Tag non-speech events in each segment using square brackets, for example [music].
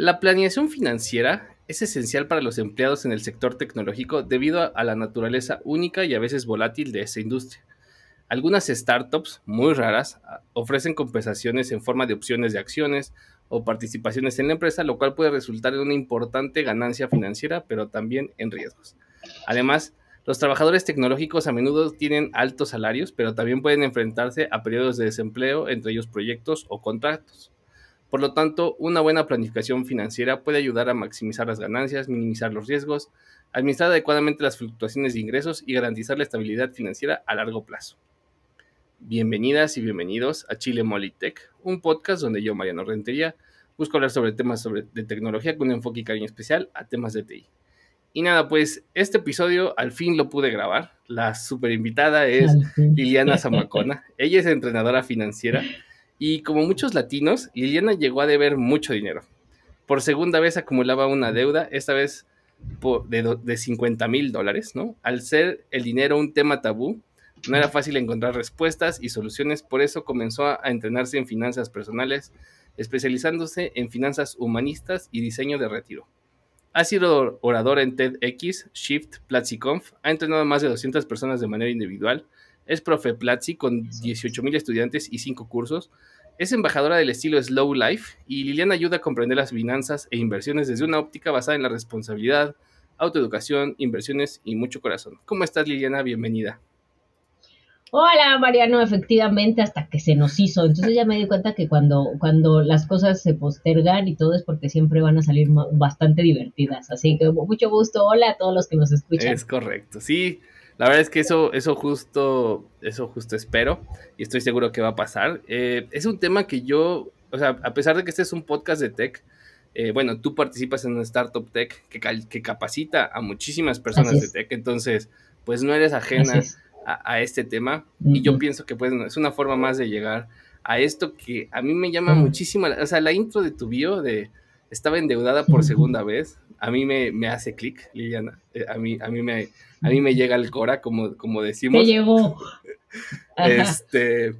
La planeación financiera es esencial para los empleados en el sector tecnológico debido a la naturaleza única y a veces volátil de esa industria. Algunas startups, muy raras, ofrecen compensaciones en forma de opciones de acciones o participaciones en la empresa, lo cual puede resultar en una importante ganancia financiera, pero también en riesgos. Además, los trabajadores tecnológicos a menudo tienen altos salarios, pero también pueden enfrentarse a periodos de desempleo, entre ellos proyectos o contratos. Por lo tanto, una buena planificación financiera puede ayudar a maximizar las ganancias, minimizar los riesgos, administrar adecuadamente las fluctuaciones de ingresos y garantizar la estabilidad financiera a largo plazo. Bienvenidas y bienvenidos a Chile Molitech, un podcast donde yo, Mariano Rentería, busco hablar sobre temas de tecnología con un enfoque y cariño especial a temas de TI. Y nada, pues este episodio al fin lo pude grabar. La super invitada es Liliana [laughs] Zamacona. Ella es entrenadora financiera y como muchos latinos, Liliana llegó a deber mucho dinero. Por segunda vez acumulaba una deuda, esta vez de, de 50 mil dólares, ¿no? Al ser el dinero un tema tabú, no era fácil encontrar respuestas y soluciones, por eso comenzó a entrenarse en finanzas personales, especializándose en finanzas humanistas y diseño de retiro. Ha sido oradora en TEDx, Shift, Platzi Conf, ha entrenado a más de 200 personas de manera individual, es profe Platzi con 18 mil estudiantes y 5 cursos, es embajadora del estilo Slow Life y Liliana ayuda a comprender las finanzas e inversiones desde una óptica basada en la responsabilidad, autoeducación, inversiones y mucho corazón. ¿Cómo estás Liliana? Bienvenida. Hola Mariano, efectivamente hasta que se nos hizo. Entonces ya me di cuenta que cuando, cuando las cosas se postergan y todo es porque siempre van a salir bastante divertidas. Así que mucho gusto. Hola a todos los que nos escuchan. Es correcto, sí. La verdad es que eso, eso justo, eso justo espero y estoy seguro que va a pasar. Eh, es un tema que yo, o sea, a pesar de que este es un podcast de tech, eh, bueno, tú participas en una startup tech que, que capacita a muchísimas personas de tech, entonces, pues no eres ajena a, este tema y yo pienso que pues es una forma más de llegar a esto que a mí me llama muchísimo, o sea, la intro de tu bio de estaba endeudada por segunda vez, a mí me, me hace clic, Liliana, eh, a mí, a mí me a mí me llega el Cora, como, como decimos. Me llegó. [laughs] este,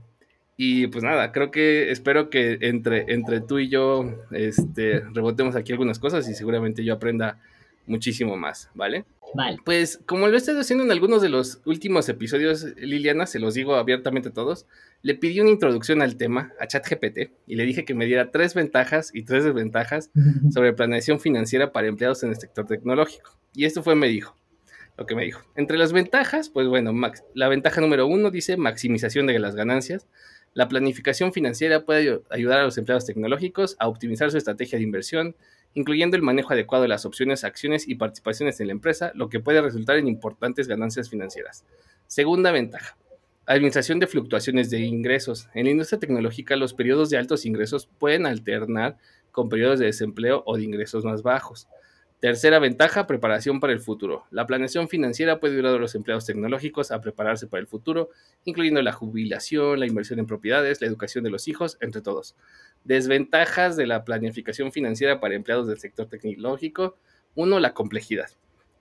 y pues nada, creo que espero que entre, entre tú y yo este, rebotemos aquí algunas cosas y seguramente yo aprenda muchísimo más, ¿vale? Vale. Pues como lo he estado haciendo en algunos de los últimos episodios, Liliana, se los digo abiertamente a todos, le pedí una introducción al tema a ChatGPT y le dije que me diera tres ventajas y tres desventajas [laughs] sobre planeación financiera para empleados en el sector tecnológico. Y esto fue, me dijo, lo que me dijo. Entre las ventajas, pues bueno, la ventaja número uno dice maximización de las ganancias. La planificación financiera puede ayudar a los empleados tecnológicos a optimizar su estrategia de inversión, incluyendo el manejo adecuado de las opciones, acciones y participaciones en la empresa, lo que puede resultar en importantes ganancias financieras. Segunda ventaja. Administración de fluctuaciones de ingresos. En la industria tecnológica, los periodos de altos ingresos pueden alternar con periodos de desempleo o de ingresos más bajos. Tercera ventaja, preparación para el futuro. La planeación financiera puede ayudar a los empleados tecnológicos a prepararse para el futuro, incluyendo la jubilación, la inversión en propiedades, la educación de los hijos, entre todos. Desventajas de la planificación financiera para empleados del sector tecnológico. Uno, la complejidad.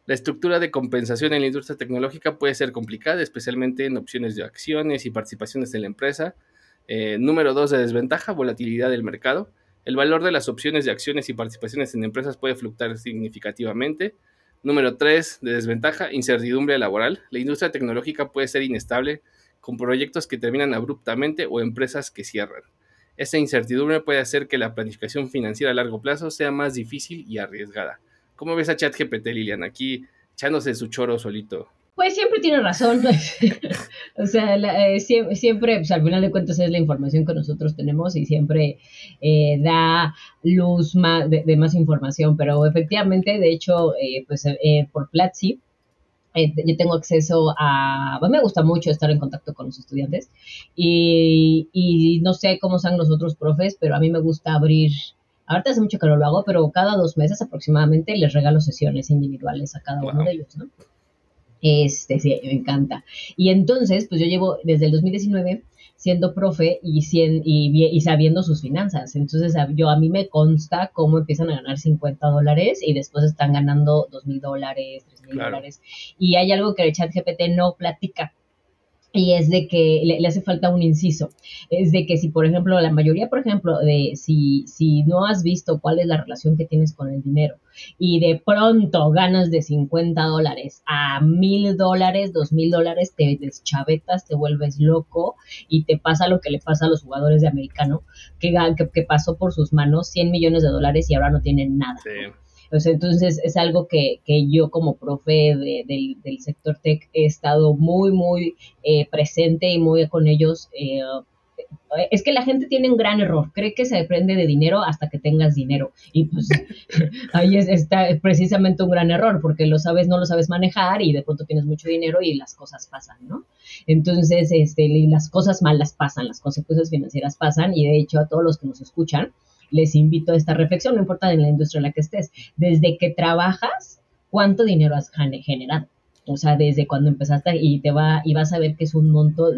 La estructura de compensación en la industria tecnológica puede ser complicada, especialmente en opciones de acciones y participaciones en la empresa. Eh, número dos, de desventaja, volatilidad del mercado. El valor de las opciones de acciones y participaciones en empresas puede fluctuar significativamente. Número 3, de desventaja, incertidumbre laboral. La industria tecnológica puede ser inestable con proyectos que terminan abruptamente o empresas que cierran. Esta incertidumbre puede hacer que la planificación financiera a largo plazo sea más difícil y arriesgada. ¿Cómo ves a ChatGPT, Lilian? Aquí echándose su choro solito. Pues siempre tiene razón. [laughs] o sea, eh, siempre, pues, al final de cuentas es la información que nosotros tenemos y siempre eh, da luz más, de, más información. Pero efectivamente, de hecho, eh, pues por Platzi, yo tengo acceso a, pues me gusta mucho estar en contacto con los estudiantes y, y no sé cómo sean los otros profes, pero a mí me gusta abrir Ahorita hace mucho que no lo hago, pero cada dos meses aproximadamente les regalo sesiones individuales a cada uno de ellos, ¿no? Este, sí, me encanta. Y entonces, pues yo llevo desde el 2019 siendo profe y, y, sabiendo sus finanzas. Entonces, yo a mí me consta cómo empiezan a ganar 50 dólares y después están ganando 2 mil dólares, 3 mil dólares. Y hay algo que el chat GPT no platica. Y es de que le, hace falta un inciso. Es de que si, por ejemplo, la mayoría, por ejemplo, de si, si no has visto cuál es la relación que tienes con el dinero y de pronto ganas de 50 dólares a mil dólares, dos mil dólares, te deschavetas, te vuelves loco y te pasa lo que le pasa a los jugadores de americano, que, que, pasó por sus manos 100 millones de dólares y ahora no tienen nada entonces es algo que, yo como profe del sector tech he estado muy, muy eh, presente y muy con ellos. Eh, es que la gente tiene un gran error, cree que se depende de dinero hasta que tengas dinero. Y pues [laughs] ahí está precisamente un gran error, porque lo sabes, no lo sabes manejar y de pronto tienes mucho dinero y las cosas pasan, ¿no? Entonces, este, las cosas malas pasan, las consecuencias financieras pasan y de hecho a todos los que nos escuchan, les invito a esta reflexión, no importa en la industria en la que estés, desde que trabajas, ¿cuánto dinero has generado? O sea, desde cuando empezaste y te va y vas a ver que es un monto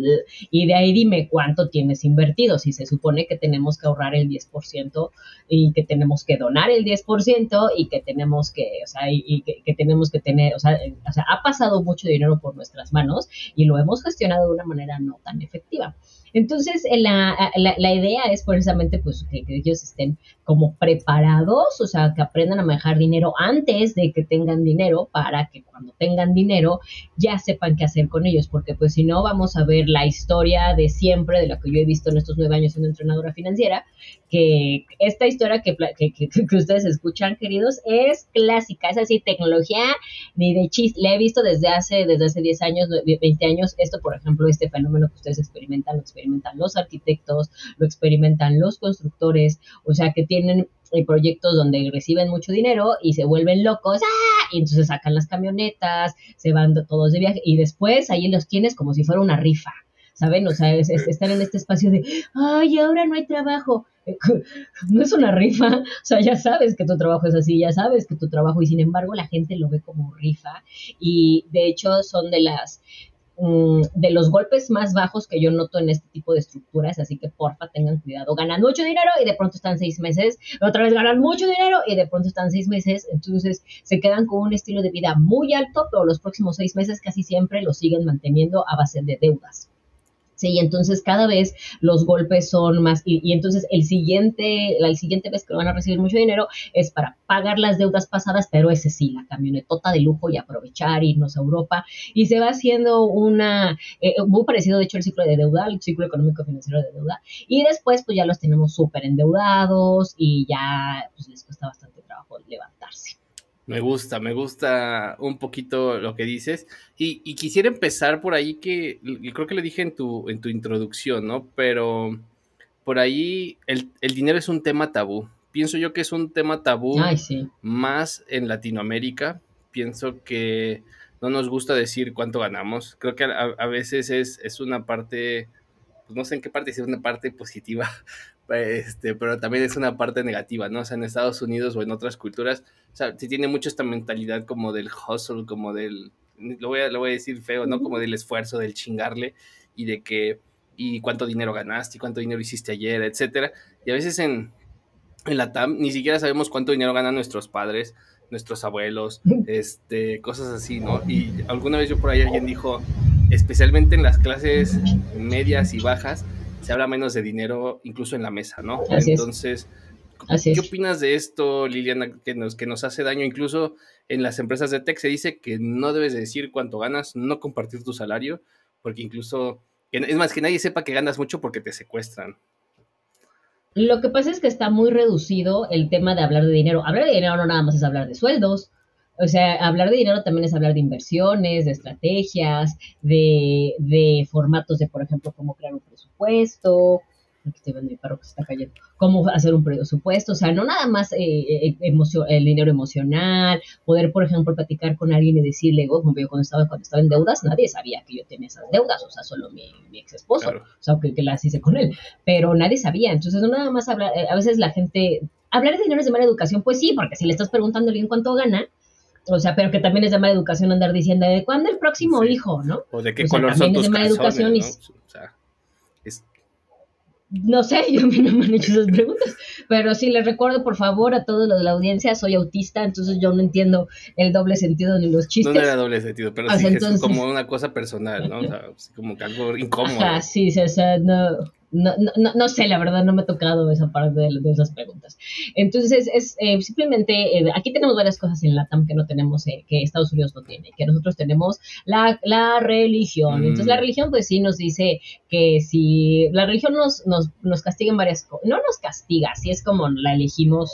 y de ahí dime cuánto tienes invertido. Si se supone que tenemos que ahorrar el 10% y que tenemos que donar el 10% y que tenemos que, o sea, y, que, tenemos que tener, o sea, o sea, ha pasado mucho dinero por nuestras manos y lo hemos gestionado de una manera no tan efectiva. Entonces, la, la, la idea es precisamente pues, que, ellos estén como preparados, o sea, que aprendan a manejar dinero antes de que tengan dinero para que cuando tengan dinero ya sepan qué hacer con ellos, porque pues si no vamos a ver la historia de siempre, de lo que yo he visto en estos nueve años siendo entrenadora financiera, que esta historia que, que, que ustedes escuchan, queridos, es clásica, es así, tecnología ni de chiste, la he visto desde hace, desde hace 10 años, 20 años, esto por ejemplo, este fenómeno que ustedes experimentan, lo experimentan los arquitectos, lo experimentan los constructores, o sea que tienen eh, proyectos donde reciben mucho dinero y se vuelven locos, ¡ah! y entonces sacan las camionetas, se van todos de viaje y después ahí los tienes como si fuera una rifa. ¿Saben? O sea, están en este espacio de, ay, ahora no hay trabajo. [laughs] No es una rifa, o sea, ya sabes que tu trabajo es así, ya sabes que tu trabajo, y sin embargo la gente lo ve como rifa. Y de hecho son de las, Mm, de los golpes más bajos que yo noto en este tipo de estructuras, así que porfa tengan cuidado. Ganan mucho dinero y de pronto están seis meses, otra vez ganan mucho dinero y de pronto están seis meses, entonces se quedan con un estilo de vida muy alto, pero los próximos seis meses casi siempre lo siguen manteniendo a base de deudas. Sí, entonces cada vez los golpes son más, y, entonces el siguiente, la siguiente vez que van a recibir mucho dinero es para pagar las deudas pasadas, pero ese sí, la camionetota de lujo y aprovechar, irnos a Europa, y se va haciendo una, eh, muy parecido de hecho el ciclo de deuda, el ciclo económico financiero de deuda, y después pues ya los tenemos súper endeudados y ya pues les cuesta bastante trabajo levantarse. Me gusta, me gusta un poquito lo que dices. Y, quisiera empezar por ahí que, creo que le dije en tu, en tu introducción, ¿no? Pero por ahí el, dinero es un tema tabú. Pienso yo que es un tema tabú más en Latinoamérica. Pienso que no nos gusta decir cuánto ganamos. Creo que a, veces es, es, una parte, pues no sé en qué parte es una parte positiva, este, pero también es una parte negativa, ¿no? O sea, en Estados Unidos o en otras culturas, o sea, se tiene mucho esta mentalidad como del hustle, como del, lo voy a, lo voy a decir feo, ¿no? Como del esfuerzo, del chingarle y de que, y cuánto dinero ganaste, y cuánto dinero hiciste ayer, etcétera. Y a veces en, en la TAM ni siquiera sabemos cuánto dinero ganan nuestros padres, nuestros abuelos, este, cosas así, ¿no? Y alguna vez yo por ahí alguien dijo, especialmente en las clases medias y bajas, se habla menos de dinero incluso en la mesa, ¿no? Entonces, ¿qué opinas de esto, Liliana, que nos, que nos hace daño? Incluso en las empresas de tech se dice que no debes decir cuánto ganas, no compartir tu salario, porque incluso, es más, que nadie sepa que ganas mucho porque te secuestran. Lo que pasa es que está muy reducido el tema de hablar de dinero. Hablar de dinero no nada más es hablar de sueldos, o sea, hablar de dinero también es hablar de inversiones, de estrategias, de, de formatos de, por ejemplo, cómo crear un presupuesto. Aquí estoy viendo mi perro que se está cayendo. Cómo hacer un presupuesto. O sea, no nada más eh, eh, el dinero emocional. Poder, por ejemplo, platicar con alguien y decirle, oh, yo cuando estaba, cuando estaba en deudas, nadie sabía que yo tenía esas deudas. O sea, solo mi, mi ex esposo. O sea, que, que las hice con él. Pero nadie sabía. Entonces, no nada más hablar. Eh, a veces la gente. Hablar de dinero es de mala educación. Pues sí, porque si le estás preguntando a alguien cuánto gana o sea, pero que también es de mala educación andar diciendo de cuándo el próximo hijo, ¿no? O de qué color son tus es de mala educación y... O sea, es... no sé, [laughs] yo a mí no me han hecho esas preguntas, pero sí les recuerdo por favor a todos los de la audiencia, soy autista, entonces yo no entiendo el doble sentido ni los chistes. No, era doble sentido, pero sí es como una cosa personal, ¿no? O sea, como que algo [laughs] incómodo. Ajá, sí, o sea, no, no, no, no, sé, la verdad no me ha tocado esa parte de, esas preguntas. Entonces, es eh, simplemente, eh, aquí tenemos varias cosas en LATAM que no tenemos, eh, que Estados Unidos no tiene, que nosotros tenemos la, la religión. Entonces, la mm. religión, pues sí nos dice que si la religión nos, nos, nos castiga en varias cosas, no nos castiga, si es como la elegimos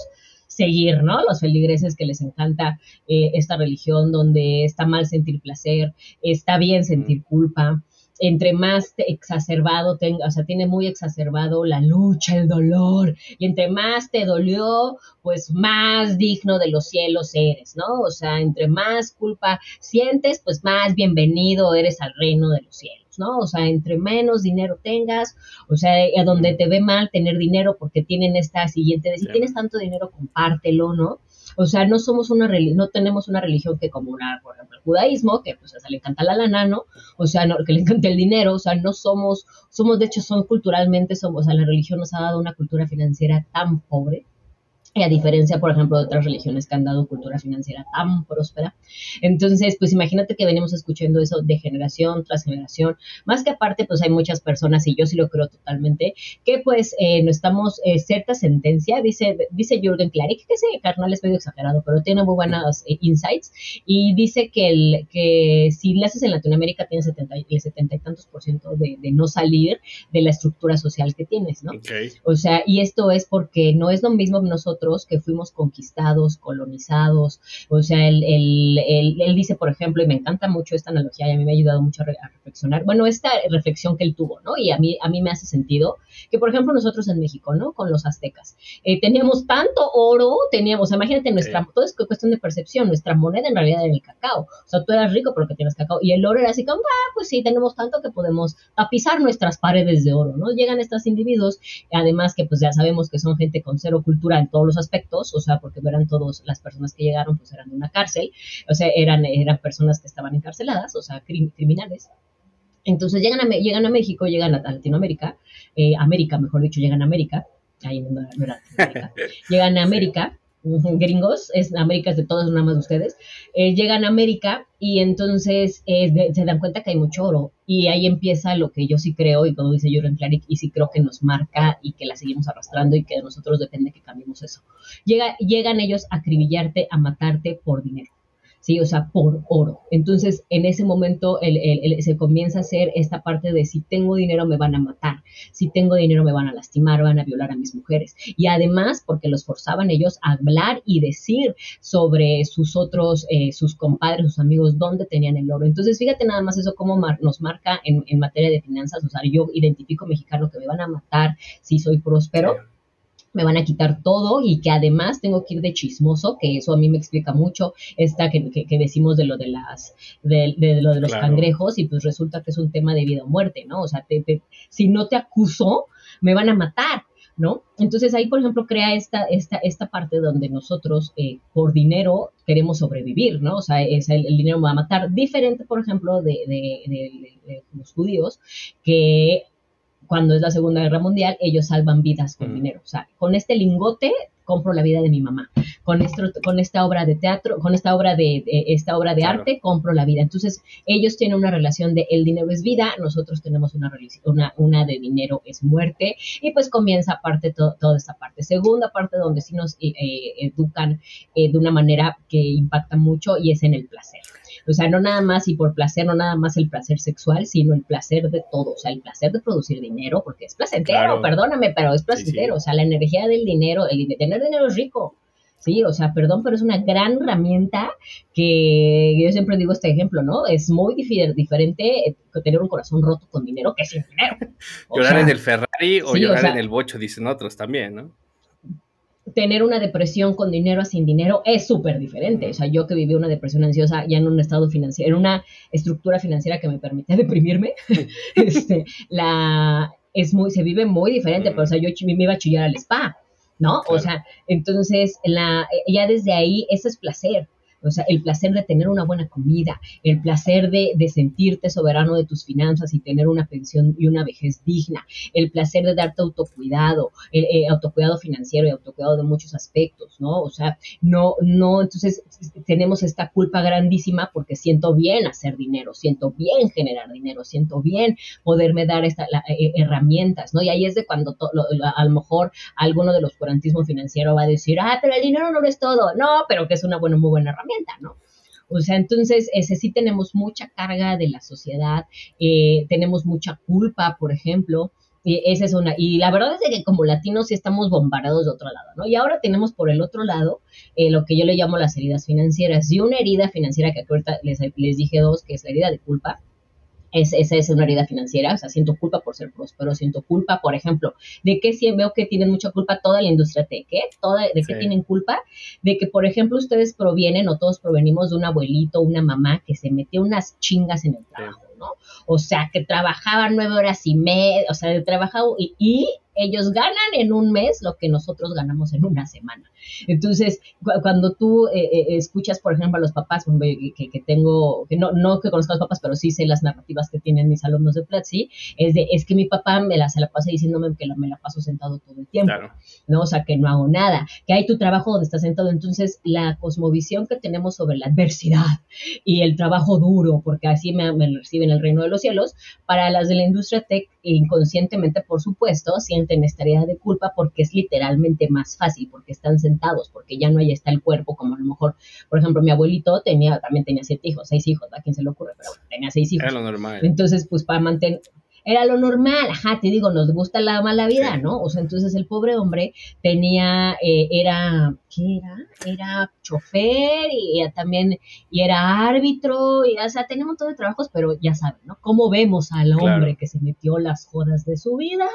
seguir, ¿no? Los feligreses que les encanta esta religión donde está mal sentir placer, está bien sentir culpa, entre más exacerbado tenga, o sea, tiene muy exacerbado la lucha, el dolor, y entre más te dolió, pues más digno de los cielos eres, ¿no? O sea, entre más culpa sientes, pues más bienvenido eres al reino de los cielos, ¿no? O sea, entre menos dinero tengas, o sea, a donde te ve mal tener dinero porque tienen esta siguiente, de si tienes tanto dinero, compártelo, ¿no? O sea, no somos una no tenemos una religión que como una, por ejemplo, el judaísmo, que pues a le encanta la lana, ¿no? O sea, no, que le encanta el dinero, o sea, no somos, somos, de hecho, son culturalmente, somos, o sea, la religión nos ha dado una cultura financiera tan pobre y a diferencia, por ejemplo, de otras religiones que han dado cultura financiera tan próspera. Entonces, pues imagínate que venimos escuchando eso de generación tras generación. Más que aparte, pues hay muchas personas, y yo sí lo creo totalmente, que pues eh, no estamos, eh, cierta sentencia, dice, dice Jürgen Klarik, que ese carnal es medio exagerado, pero tiene muy buenas eh, insights, y dice que, el, que si haces en Latinoamérica tienes 70, el 70 y tantos por ciento de, de, no salir de la estructura social que tienes, ¿no? O sea, y esto es porque no es lo mismo que nosotros que fuimos conquistados, colonizados. O sea, él, él, dice, por ejemplo, y me encanta mucho esta analogía y a mí me ha ayudado mucho a, reflexionar, bueno, esta reflexión que él tuvo, ¿no? Y a mí, a mí me hace sentido que, por ejemplo, nosotros en México, ¿no? Con los aztecas, eh, teníamos tanto oro, teníamos, imagínate, nuestra, todo es cuestión de percepción, nuestra moneda en realidad era el cacao. O sea, tú eras rico porque tienes cacao y el oro era así como, ah, pues sí, tenemos tanto que podemos tapizar nuestras paredes de oro, ¿no? Llegan estos individuos, además que pues ya sabemos que son gente con cero cultura en todos los aspectos, o sea, porque eran todas las personas que llegaron, pues eran de una cárcel, o sea, eran, eran personas que estaban encarceladas, o sea, criminales. Entonces llegan a, llegan a México, llegan a Latinoamérica, eh, América, mejor dicho, llegan a América, ahí no, era América, [laughs] llegan a América [laughs] gringos, es América es de todos, nada más de ustedes, eh, llegan a América y entonces eh, se dan cuenta que hay mucho oro y ahí empieza lo que yo sí creo y como dice Jürgen Klarik y sí creo que nos marca y que la seguimos arrastrando y que de nosotros depende que cambiemos eso. Llega, llegan ellos a acribillarte, a matarte por dinero. ¿Sí? O sea, por oro. Entonces, en ese momento se comienza a hacer esta parte de si tengo dinero me van a matar, si tengo dinero me van a lastimar, van a violar a mis mujeres. Y además, porque los forzaban ellos a hablar y decir sobre sus otros, eh, sus compadres, sus amigos, dónde tenían el oro. Entonces, fíjate nada más eso cómo nos marca en, en materia de finanzas. O sea, yo identifico mexicano que me van a matar si soy próspero me van a quitar todo y que además tengo que ir de chismoso, que eso a mí me explica mucho esta que, que, decimos de lo de las de, lo de los cangrejos y pues resulta que es un tema de vida o muerte, ¿no? O sea, si no te acuso, me van a matar. ¿No? Entonces ahí, por ejemplo, crea esta, esta, esta parte donde nosotros eh, por dinero queremos sobrevivir, ¿no? O sea, es el, dinero me va a matar. Diferente, por ejemplo, de, de, de los judíos, que cuando es la Segunda Guerra Mundial, ellos salvan vidas con mm. dinero. O sea, con este lingote compro la vida de mi mamá. Con, esto, con esta obra de teatro, con esta obra de, esta obra de arte, compro la vida. Entonces, ellos tienen una relación de el dinero es vida, nosotros tenemos una, una, una de dinero es muerte, y pues comienza aparte toda esta parte. Segunda parte donde sí nos eh, eh, educan eh, de una manera que impacta mucho y es en el placer. O sea, no nada más y por placer, no nada más el placer sexual, sino el placer de todo. O sea, el placer de producir dinero, porque es placentero, perdóname, pero es placentero. O sea, la energía del dinero, el tener dinero es rico. Sí, o sea, perdón, pero es una gran herramienta que yo siempre digo este ejemplo, ¿no? Es muy diferente eh, tener un corazón roto con dinero que sin dinero. [laughs] llorar en el Ferrari o llorar en el bocho, dicen otros también, ¿no? Tener una depresión con dinero a sin dinero es súper diferente. O sea, yo que viví una depresión ansiosa ya en un estado financiero, en una estructura financiera que me permitía [laughs] deprimirme, [laughs] este, la, es muy, se vive muy diferente, pero o sea, yo me iba a chillar al spa, ¿no? O sea, entonces, la, ya desde ahí, eso es placer. O sea, el placer de tener una buena comida, el placer de, de sentirte soberano de tus finanzas y tener una pensión y una vejez digna, el placer de darte autocuidado, el, eh, autocuidado financiero y autocuidado de muchos aspectos, ¿no? O sea, no, no, entonces tenemos esta culpa grandísima porque siento bien hacer dinero, siento bien generar dinero, siento bien poderme dar esta, eh, herramientas, ¿no? Y ahí es de cuando a lo mejor alguno de los curantismo financiero va a decir, ah, pero el dinero no lo es todo, no, pero que es una buena, muy buena herramienta, ¿no? O sea, entonces, ese sí tenemos mucha carga de la sociedad, eh, tenemos mucha culpa, por ejemplo, y esa es una, y la verdad es que como latinos sí estamos bombardeados de otro lado, ¿no? Y ahora tenemos por el otro lado eh, lo que yo le llamo las heridas financieras. Y una herida financiera que ahorita les, les dije dos, que es la herida de culpa, es, esa es una herida financiera, o sea, siento culpa por ser próspero, siento culpa, por ejemplo, de que sí veo que tienen mucha culpa toda la industria tech, ¿eh? Toda, ¿De qué tienen culpa? De que, por ejemplo, ustedes provienen o todos provenimos de un abuelito, una mamá que se metió unas chingas en el trabajo, ¿no? O sea, que trabajaba nueve horas y media, o sea, trabajaba y, y ellos ganan en un mes lo que nosotros ganamos en una semana. Entonces, cuando tú eh, eh, escuchas, por ejemplo, a los papás, que, que, tengo, que no, no que conozco a los papás, pero sí sé las narrativas que tienen mis alumnos de Platzi, es de, es que mi papá me la, se la pasa diciéndome que me la paso sentado todo el tiempo, ¿no? O sea, que no hago nada, que hay tu trabajo donde estás sentado. Entonces, la cosmovisión que tenemos sobre la adversidad y el trabajo duro, porque así me, me reciben el reino de los cielos, para las de la industria tech, inconscientemente, por supuesto, sienten esta herida de culpa porque es literalmente más fácil, porque están sentados porque ya no ahí está el cuerpo, como a lo mejor, por ejemplo, mi abuelito tenía, también tenía siete hijos, seis hijos, a quién se le ocurre, pero tenía seis hijos. Era lo normal. Entonces, pues para mantener, era lo normal, ajá, te digo, nos gusta la mala vida, ¿no? O sea, entonces el pobre hombre tenía, eh, era, ¿qué era? Era chofer y, también, y era árbitro, y o sea, tenemos todo de trabajos, pero ya saben, ¿no? ¿Cómo vemos al hombre que se metió las jodas de su vida?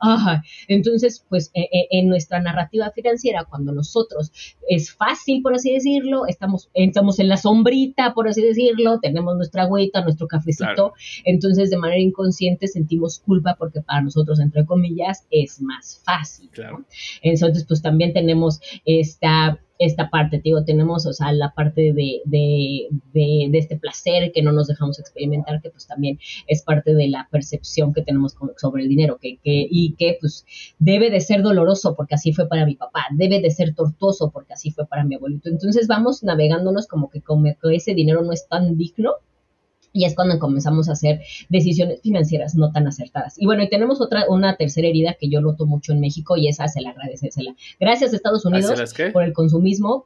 Ajá, entonces, pues e, e, en nuestra narrativa financiera, cuando nosotros es fácil, por así decirlo, estamos, estamos en la sombrita, por así decirlo, tenemos nuestra agüita, nuestro cafecito, entonces de manera inconsciente sentimos culpa porque para nosotros, entre comillas, es más fácil. Entonces, pues también tenemos esta parte, digo, tenemos, o sea, la parte de, de, de, este placer que no nos dejamos experimentar, que pues también es parte de la percepción que tenemos sobre el dinero, que, que, y que pues debe de ser doloroso porque así fue para mi papá, debe de ser tortuoso porque así fue para mi abuelito. Entonces vamos navegándonos como que, como que ese dinero no es tan digno y es cuando comenzamos a hacer decisiones financieras no tan acertadas. Y bueno, y tenemos otra, una tercera herida que yo noto mucho en México y esa se la agradece. Gracias Estados Unidos por el consumismo,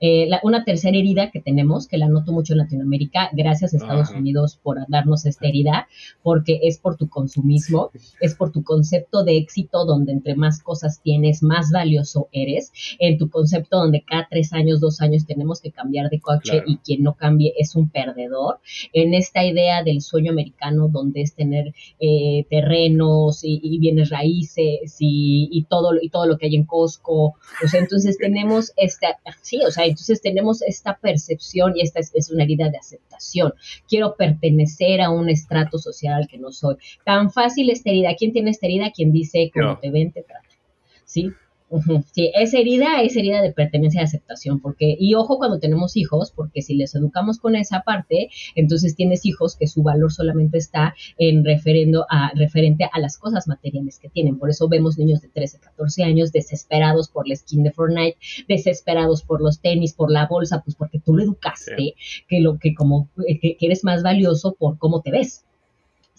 eh, una tercera herida que tenemos, que la noto mucho en Latinoamérica, gracias a Estados Unidos por darnos esta herida, porque es por tu consumismo, es por tu concepto de éxito, donde entre más cosas tienes, más valioso eres, en tu concepto donde cada tres años, dos años tenemos que cambiar de coche y quien no cambie es un perdedor, en esta idea del sueño americano, donde es tener eh, terrenos y, bienes raíces y, y, todo, y todo lo que hay en Costco, o sea, entonces [laughs] tenemos esta, sí, o sea, entonces tenemos esta percepción y esta es, una herida de aceptación. Quiero pertenecer a un estrato social al que no soy. Tan fácil esta herida. ¿Quién tiene esta herida? Quien dice, como te ven, te trata. ¿Sí? Sí, esa herida es herida de pertenencia y aceptación, porque, y ojo cuando tenemos hijos, porque si les educamos con esa parte, entonces tienes hijos que su valor solamente está en referendo a, referente a las cosas materiales que tienen. Por eso vemos niños de 13, 14 años desesperados por la skin de Fortnite, desesperados por los tenis, por la bolsa, pues porque tú lo educaste, que lo que como que eres más valioso por cómo te ves.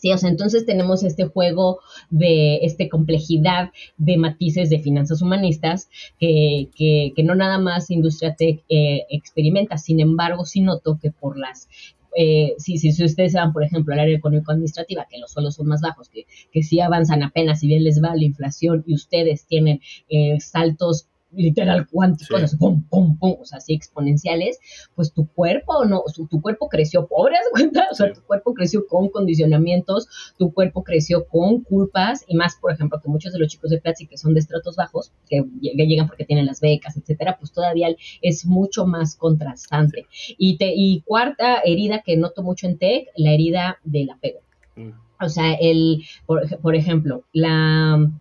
Sí, entonces tenemos este juego de esta complejidad de matices de finanzas humanistas que, que, que no nada más Industria Tech eh, experimenta, sin embargo, sí noto que por las eh, si, si, ustedes van, por ejemplo, al área económico-administrativa, que los suelos son más bajos, que, que sí avanzan apenas, si bien les va la inflación y ustedes tienen eh, saltos literal cuánticos, sí. pum, pum, pum, o sea, así exponenciales, pues tu cuerpo no, tu cuerpo creció pobre, [laughs] ¿has cuenta? O sea, tu cuerpo creció con condicionamientos, tu cuerpo creció con culpas, y más, por ejemplo, que muchos de los chicos de Platzi que son de estratos bajos, que llegan porque tienen las becas, etcétera, pues todavía es mucho más contrastante. Y, te, y cuarta herida que noto mucho en TEC, la herida del apego. Mm. O sea, el, por, por ejemplo, la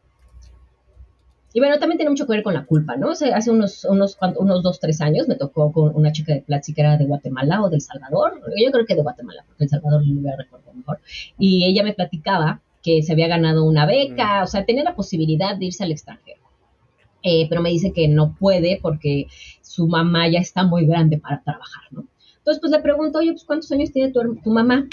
Y bueno, también tiene mucho que ver con la culpa, ¿no? hace unos, unos, unos dos, tres años me tocó con una chica de plática que era de Guatemala o del Salvador, yo creo que de Guatemala, porque El Salvador lo voy a recordar mejor, y ella me platicaba que se había ganado una beca, o sea, tenía la posibilidad de irse al extranjero. Eh, pero me dice que no puede porque su mamá ya está muy grande para trabajar, ¿no? Entonces, pues le pregunto, oye, pues ¿cuántos años tiene tu, tu mamá?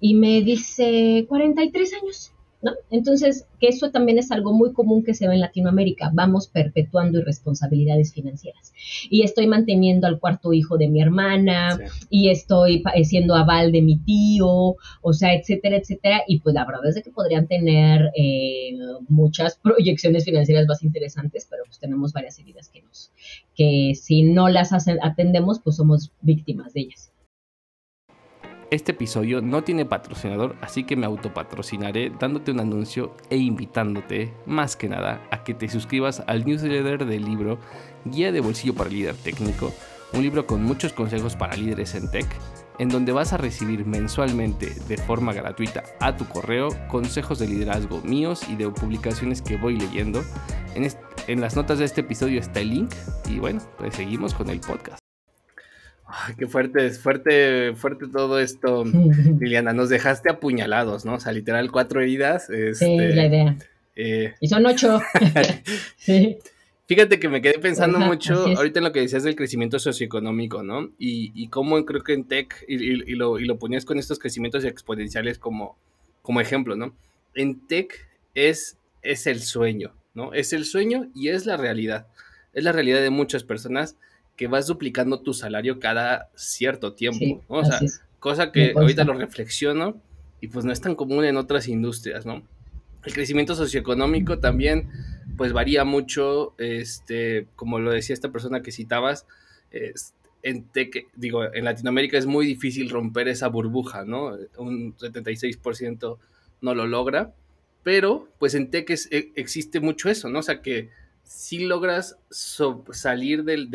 Y me dice, 43 años. ¿No? Entonces, que eso también es algo muy común que se ve en Latinoamérica. Vamos perpetuando irresponsabilidades financieras. Y estoy manteniendo al cuarto hijo de mi hermana, y estoy siendo aval de mi tío, o sea, etcétera, etcétera. Y pues la verdad es que podrían tener eh, muchas proyecciones financieras más interesantes, pero pues tenemos varias heridas que nos, que si no las atendemos, pues somos víctimas de ellas. Este episodio no tiene patrocinador, así que me autopatrocinaré dándote un anuncio e invitándote, más que nada, a que te suscribas al newsletter del libro Guía de Bolsillo para Líder Técnico, un libro con muchos consejos para líderes en tech, en donde vas a recibir mensualmente de forma gratuita a tu correo consejos de liderazgo míos y de publicaciones que voy leyendo. En, en las notas de este episodio está el link y bueno, pues seguimos con el podcast. Ay, qué fuerte, fuerte, fuerte todo esto, [laughs] Liliana. Nos dejaste apuñalados, ¿no? O sea, literal, cuatro heridas. Este, sí, la idea. Eh, y son ocho. [laughs] sí. Fíjate que me quedé pensando mucho ahorita en lo que decías del crecimiento socioeconómico, ¿no? Y, y cómo creo que en tech, y, lo, y, lo, ponías con estos crecimientos exponenciales como, como ejemplo, ¿no? En tech es, es el sueño, ¿no? Es el sueño y es la realidad. Es la realidad de muchas personas que vas duplicando tu salario cada cierto tiempo, ¿no? O sea, cosa que ahorita lo reflexiono y pues no es tan común en otras industrias, ¿no? El crecimiento socioeconómico también pues varía mucho, este, como lo decía esta persona que citabas, en digo, en Latinoamérica es muy difícil romper esa burbuja, ¿no? Un 76% no lo logra, pero pues en Tech e, existe mucho eso, ¿no? O sea que si logras salir del,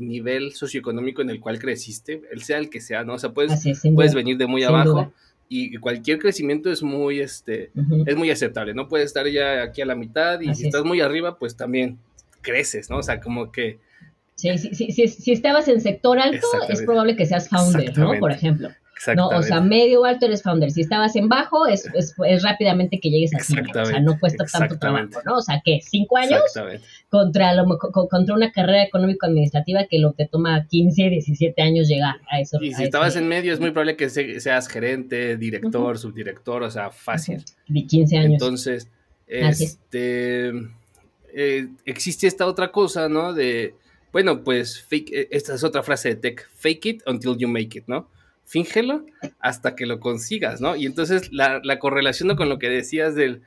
nivel socioeconómico en el cual creciste, el sea el que sea, ¿no? O sea, puedes, puedes venir de muy abajo y cualquier crecimiento es muy, este, es muy aceptable, ¿no? Puedes estar ya aquí a la mitad y si estás muy arriba, pues también creces, ¿no? O sea, como que... Sí, sí, sí, si estabas en sector alto, es probable que seas founder, ¿no? Por ejemplo. No, o sea, medio alto eres founder. Si estabas en bajo, es, es, es rápidamente que llegues a cima. O sea, no cuesta tanto trabajo, ¿no? O sea, ¿qué? ¿Cinco años? Contra, lo, contra una carrera económico-administrativa que lo te toma 15, 17 años llegar a eso. Y si estabas en medio, es muy probable que seas gerente, director, subdirector, o sea, fácil. De 15 años. Entonces, este. Eh, existe esta otra cosa, ¿no? De. Bueno, pues fake, eh, esta es otra frase de tech, fake it until you make it, ¿no? Fíngelo hasta que lo consigas, ¿no? Y entonces la, la correlación con lo que decías del,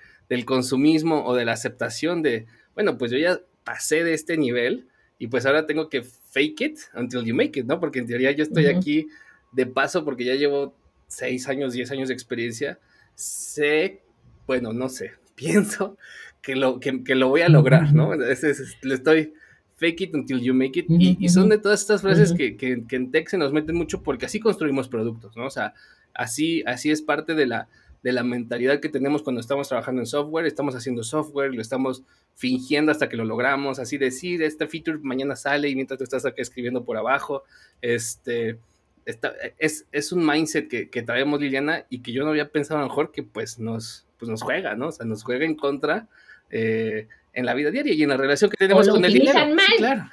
consumismo o de la aceptación de, bueno, pues yo ya pasé de este nivel y pues ahora tengo que fake it until you make it, ¿no? Porque en teoría yo estoy aquí de paso porque ya llevo seis años, diez años de experiencia. Sé, bueno, no sé, [laughs] pienso que lo, que, lo voy a lograr, ¿no? Es, le estoy fake it until you make it. y, son de todas estas frases que, en tech se nos meten mucho porque así construimos productos, ¿no? O sea, así, así es parte de la, de la mentalidad que tenemos cuando estamos trabajando en software, estamos haciendo software, lo estamos fingiendo hasta que lo logramos, así decir, este feature mañana sale y mientras tú estás acá escribiendo por abajo, este, es, es, un mindset que, que, traemos Liliana y que yo no había pensado a lo mejor que pues nos, pues nos juega, ¿no? O sea, nos juega en contra. Eh, en la vida diaria y en la relación que tenemos con el dinero. Mal. claro.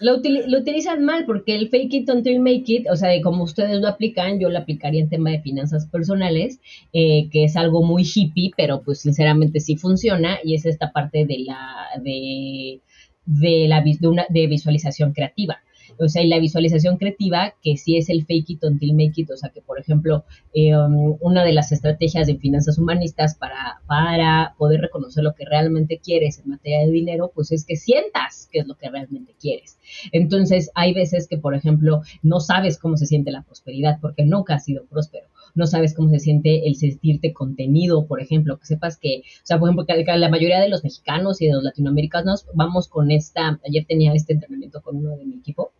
Lo, lo, utilizan mal porque el fake it until make it, o sea, como ustedes lo aplican, yo lo aplicaría en tema de finanzas personales, eh, que es algo muy hippie, pero pues sinceramente sí funciona y es esta parte de la de, de la de, una, de visualización creativa o sea, y la visualización creativa, que sí es el fake it until make it, o sea, que por ejemplo, eh, um, una de las estrategias de finanzas humanistas para, para poder reconocer lo que realmente quieres en materia de dinero, pues es que sientas qué es lo que realmente quieres. Entonces, hay veces que, por ejemplo, no sabes cómo se siente la prosperidad porque nunca has sido próspero no sabes cómo se siente el sentirte contenido, por ejemplo, que sepas que, o sea, por ejemplo, que la mayoría de los mexicanos y de los latinoamericanos vamos con esta, ayer tenía este entrenamiento con uno de mi equipo,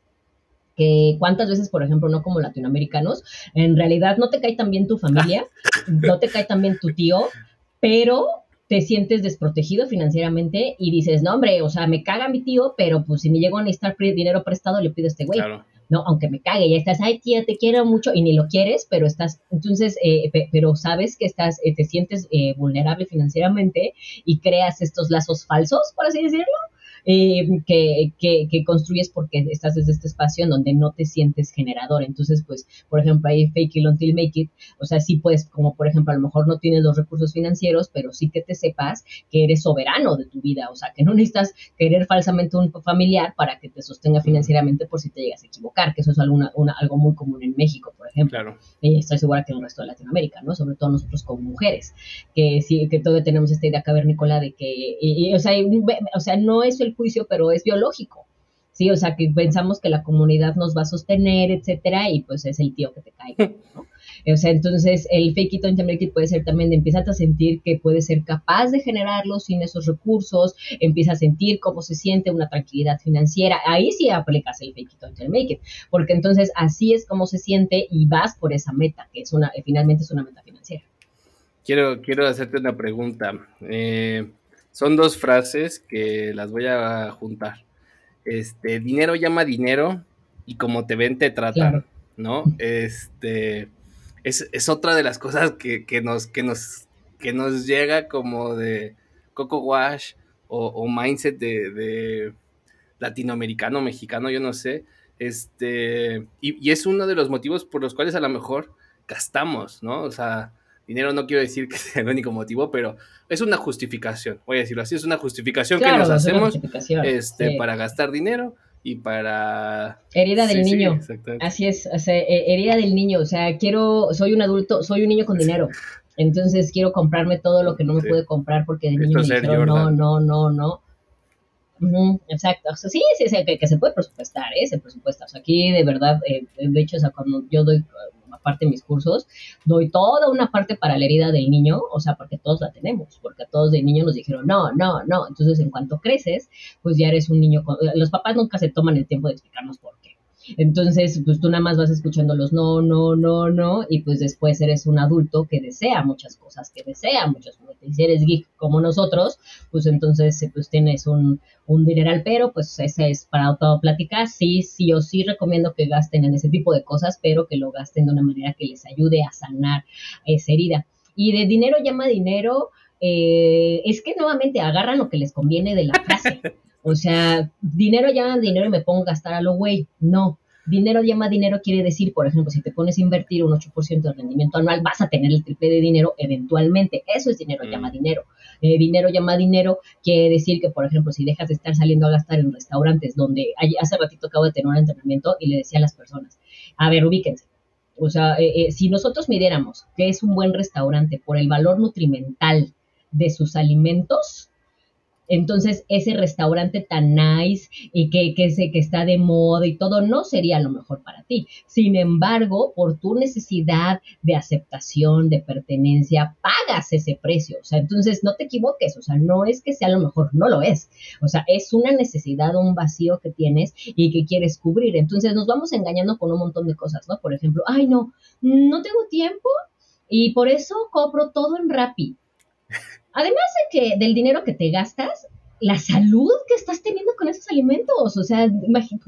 que cuántas veces, por ejemplo, no como latinoamericanos, en realidad no te cae tan bien tu familia, [laughs] no te cae tan bien tu tío, pero te sientes desprotegido financieramente y dices, no, hombre, o sea, me caga mi tío, pero pues si me llego a necesitar dinero prestado, le pido a este güey. Claro. ¿no? Aunque me cague, ya estás, ay, tía, te quiero mucho y ni lo quieres, pero estás, entonces, eh, pero sabes que estás, eh, te sientes eh, vulnerable financieramente y creas estos lazos falsos, por así decirlo, eh, que, que, construyes porque estás desde este espacio en donde no te sientes generador. Entonces, pues, por ejemplo, hay fake it until make it, o sea, sí puedes, como por ejemplo, a lo mejor no tienes los recursos financieros, pero sí que te sepas que eres soberano de tu vida, o sea, que no necesitas querer falsamente un familiar para que te sostenga financieramente por si te llegas a equivocar, que eso es alguna, algo muy común en México, por ejemplo. Claro. Y estoy segura que en el resto de Latinoamérica, ¿no? Sobre todo nosotros como mujeres, que sí, que todavía tenemos esta idea cavernícola de que, o, sea, o sea, no es el juicio, pero es biológico. Sí, o sea, que pensamos que la comunidad nos va a sostener, etcétera, y pues es el tío que te cae, [laughs] ¿no? O sea, entonces el fake it until make it puede ser también de empiezas a sentir que puede ser capaz de generarlo sin esos recursos, empieza a sentir cómo se siente una tranquilidad financiera. Ahí sí aplicas el fake it until make it, porque entonces así es como se siente y vas por esa meta, que es una, finalmente es una meta financiera. Quiero, quiero hacerte una pregunta. Eh, son dos frases que las voy a juntar. Este, dinero llama dinero y como te ven te tratan, ¿no? Este, es, otra de las cosas que, nos, que, nos, que nos llega como de Coco Wash o, mindset de, latinoamericano, mexicano, yo no sé. Este, y, y, es uno de los motivos por los cuales a lo mejor gastamos, ¿no? O sea, dinero no quiero decir que sea el único motivo, pero es una justificación, voy a decirlo así, es una justificación que nos hacemos este, para gastar dinero y para... Herida del niño. así es, o sea, e, herida del niño, o sea, quiero, soy un adulto, soy un niño con dinero. Entonces quiero comprarme todo lo que no me puede comprar porque de niño me dijeron no, no, no, no. exacto, o sea, sí, sí, sí que, se puede presupuestar, ¿eh? Se presupuesta. O sea, aquí de verdad, eh, de hecho, o sea, cuando yo doy aparte de mis cursos, doy toda una parte para la herida del niño, o sea, porque todos la tenemos, porque a todos de niño nos dijeron, no, no, no. Entonces, en cuanto creces, pues ya eres un niño, los papás nunca se toman el tiempo de explicarnos por. Entonces, pues tú nada más vas escuchando los no, no, no, no, y pues después eres un adulto que desea muchas cosas, que desea muchos juguetes. Y si eres geek como nosotros, pues entonces pues tienes un, un dineral, pero pues ese es para plática. Sí, sí o sí recomiendo que gasten en ese tipo de cosas, pero que lo gasten de una manera que les ayude a sanar esa herida. Y de dinero llama dinero, eh, es que nuevamente agarran lo que les conviene de la frase. [laughs] O sea, dinero llama dinero y me pongo a gastar a lo güey. No. Dinero llama dinero quiere decir, por ejemplo, si te pones a invertir un 8% de rendimiento anual, vas a tener el triple de dinero eventualmente. Eso es dinero llama mm. dinero. Eh, dinero llama dinero quiere decir que, por ejemplo, si dejas de estar saliendo a gastar en restaurantes donde hace ratito acabo de tener un entrenamiento y le decía a las personas, a ver, ubíquense. O sea, eh, eh, si nosotros midiéramos qué es un buen restaurante por el valor nutrimental de sus alimentos, entonces, ese restaurante tan nice y que, que, que está de moda y todo, no sería lo mejor para ti. Sin embargo, por tu necesidad de aceptación, de pertenencia, pagas ese precio. O sea, entonces no te equivoques. O sea, no es que sea lo mejor, no lo es. O sea, es una necesidad, un vacío que tienes y que quieres cubrir. Entonces nos vamos engañando con un montón de cosas, ¿no? Por ejemplo, ay, no, no tengo tiempo y por eso compro todo en Rappi. Además de que del dinero que te gastas, la salud que estás teniendo con esos alimentos, o sea,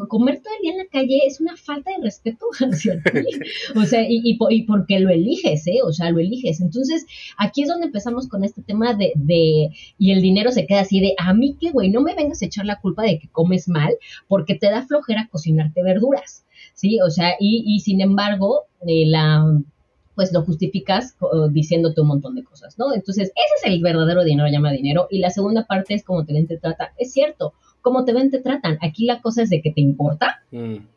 comer todo el día en la calle es una falta de respeto [laughs] hacia ti, o sea, y, y, porque lo eliges, ¿eh? O sea, lo eliges. Entonces, aquí es donde empezamos con este tema de, de y el dinero se queda así de, a mí qué, güey, no me vengas a echar la culpa de que comes mal, porque te da flojera cocinarte verduras, ¿sí? O sea, y, y sin embargo, eh, la pues lo justificas diciéndote un montón de cosas, ¿no? Entonces, ese es el verdadero dinero, llama dinero. Y la segunda parte es cómo te ven, te trata. Es cierto, cómo te ven, te tratan. Aquí la cosa es de que te importa. Mm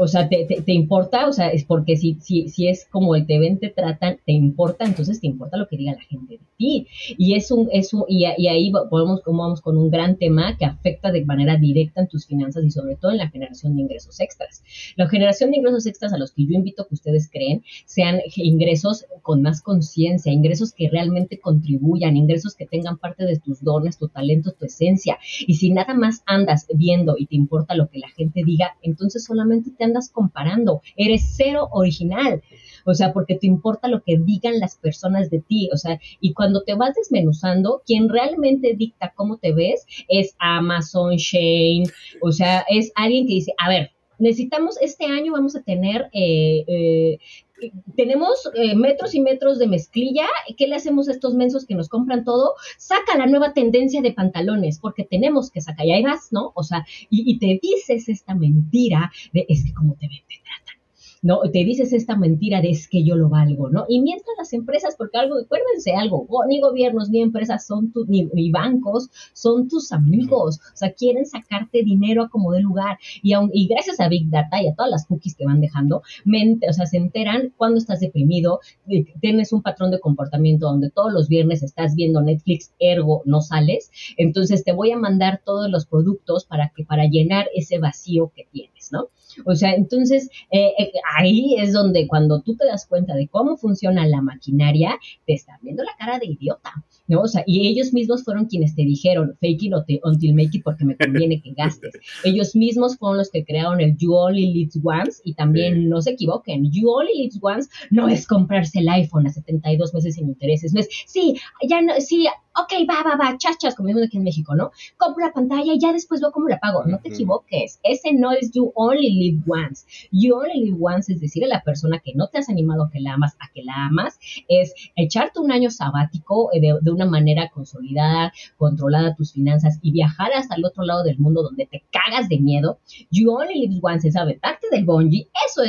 o sea, te, te, importa, o sea, es porque si, si, si es como el te ven, te tratan, te importa, entonces te importa lo que diga la gente de ti. Y es un, es y, ahí podemos, como vamos con un gran tema que afecta de manera directa en tus finanzas y sobre todo en la generación de ingresos extras. La generación de ingresos extras a los que yo invito que ustedes creen sean ingresos con más conciencia, ingresos que realmente contribuyan, ingresos que tengan parte de tus dones, tu talento, tu esencia. Y si nada más andas viendo y te importa lo que la gente diga, entonces solamente te andas comparando, eres cero original. O sea, porque te importa lo que digan las personas de ti. O sea, y cuando te vas desmenuzando, quien realmente dicta cómo te ves es Amazon, Shane. O sea, es alguien que dice, a ver, necesitamos, este año vamos a tener eh, eh, tenemos eh, metros y metros de mezclilla, ¿qué le hacemos a estos mensos que nos compran todo? Saca la nueva tendencia de pantalones, porque tenemos que sacar, y ahí vas, ¿no? O sea, y, y te dices esta mentira de es que como te ven, te tratan ¿no? Te dices esta mentira de es que yo lo valgo, ¿no? Y mientras las empresas, porque algo, acuérdense algo, ni gobiernos ni empresas son tus, ni, bancos son tus amigos, o sea, quieren sacarte dinero a como de lugar. Y, aun, y gracias a Big Data y a todas las cookies que van dejando, o sea, se enteran cuando estás deprimido, tienes un patrón de comportamiento donde todos los viernes estás viendo Netflix, ergo no sales, entonces te voy a mandar todos los productos para que para llenar ese vacío que tienes, ¿no? O sea, entonces eh, eh, ahí es donde cuando tú te das cuenta de cómo funciona la maquinaria, te están viendo la cara de idiota, ¿no? O sea, y ellos mismos fueron quienes te dijeron, fake it until make it porque me conviene que gastes. [laughs] ellos mismos fueron los que crearon el You Only Live Once y también no se equivoquen, You Only Live Once no es comprarse el iPhone a 72 meses sin intereses, no es, sí, ya no, sí, ok, va, va, va, chachas, como vimos aquí en México, ¿no? Compro la pantalla y ya después veo cómo la pago. No te equivoques, ese no es You Only Live Once. You Only Live Once es decir a la persona que no te has animado a que la amas, a que la amas, es echarte un año sabático eh, de, una manera consolidada, controlada tus finanzas y viajar hasta el otro lado del mundo donde te cagas de miedo. You Only Live Once es aventarte del bungee, eso,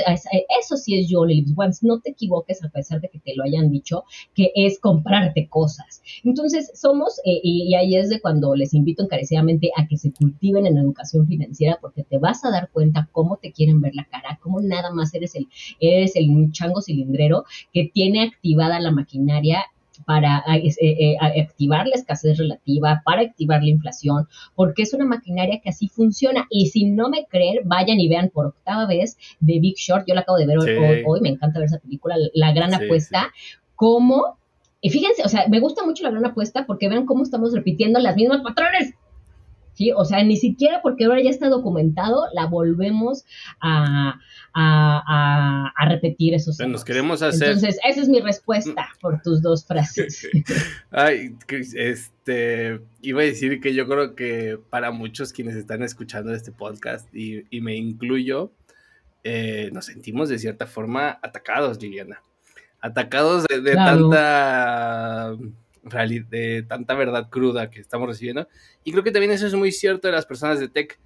eso sí es You Only Live Once. No te equivoques a pesar de que te lo hayan dicho, que es comprarte cosas. Entonces, somos, eh, y, ahí es de cuando les invito encarecidamente a que se cultiven en educación financiera, porque te vas a dar cuenta cómo te quieren ver la cara, cómo nada más eres el, eres el chango cilindrero que tiene activada la maquinaria para eh, eh, activar la escasez relativa, para activar la inflación, porque es una maquinaria que así funciona. Y si no me creen, vayan y vean por octava vez The Big Short. Yo la acabo de ver hoy, me encanta ver esa película, La Gran Apuesta, cómo y fíjense, o sea, me gusta mucho la gran apuesta porque vean cómo estamos repitiendo las mismas patrones. ¿Sí? O sea, ni siquiera porque ahora ya está documentado, la volvemos a, a, a, repetir esos. nos queremos hacer. Entonces, esa es mi respuesta por tus dos frases. [laughs] Ay, este, iba a decir que yo creo que para muchos quienes están escuchando este podcast, y, y me incluyo, eh, nos sentimos de cierta forma atacados, Liliana atacados de, tanta de tanta verdad cruda que estamos recibiendo. Y creo que también eso es muy cierto de las personas de tech.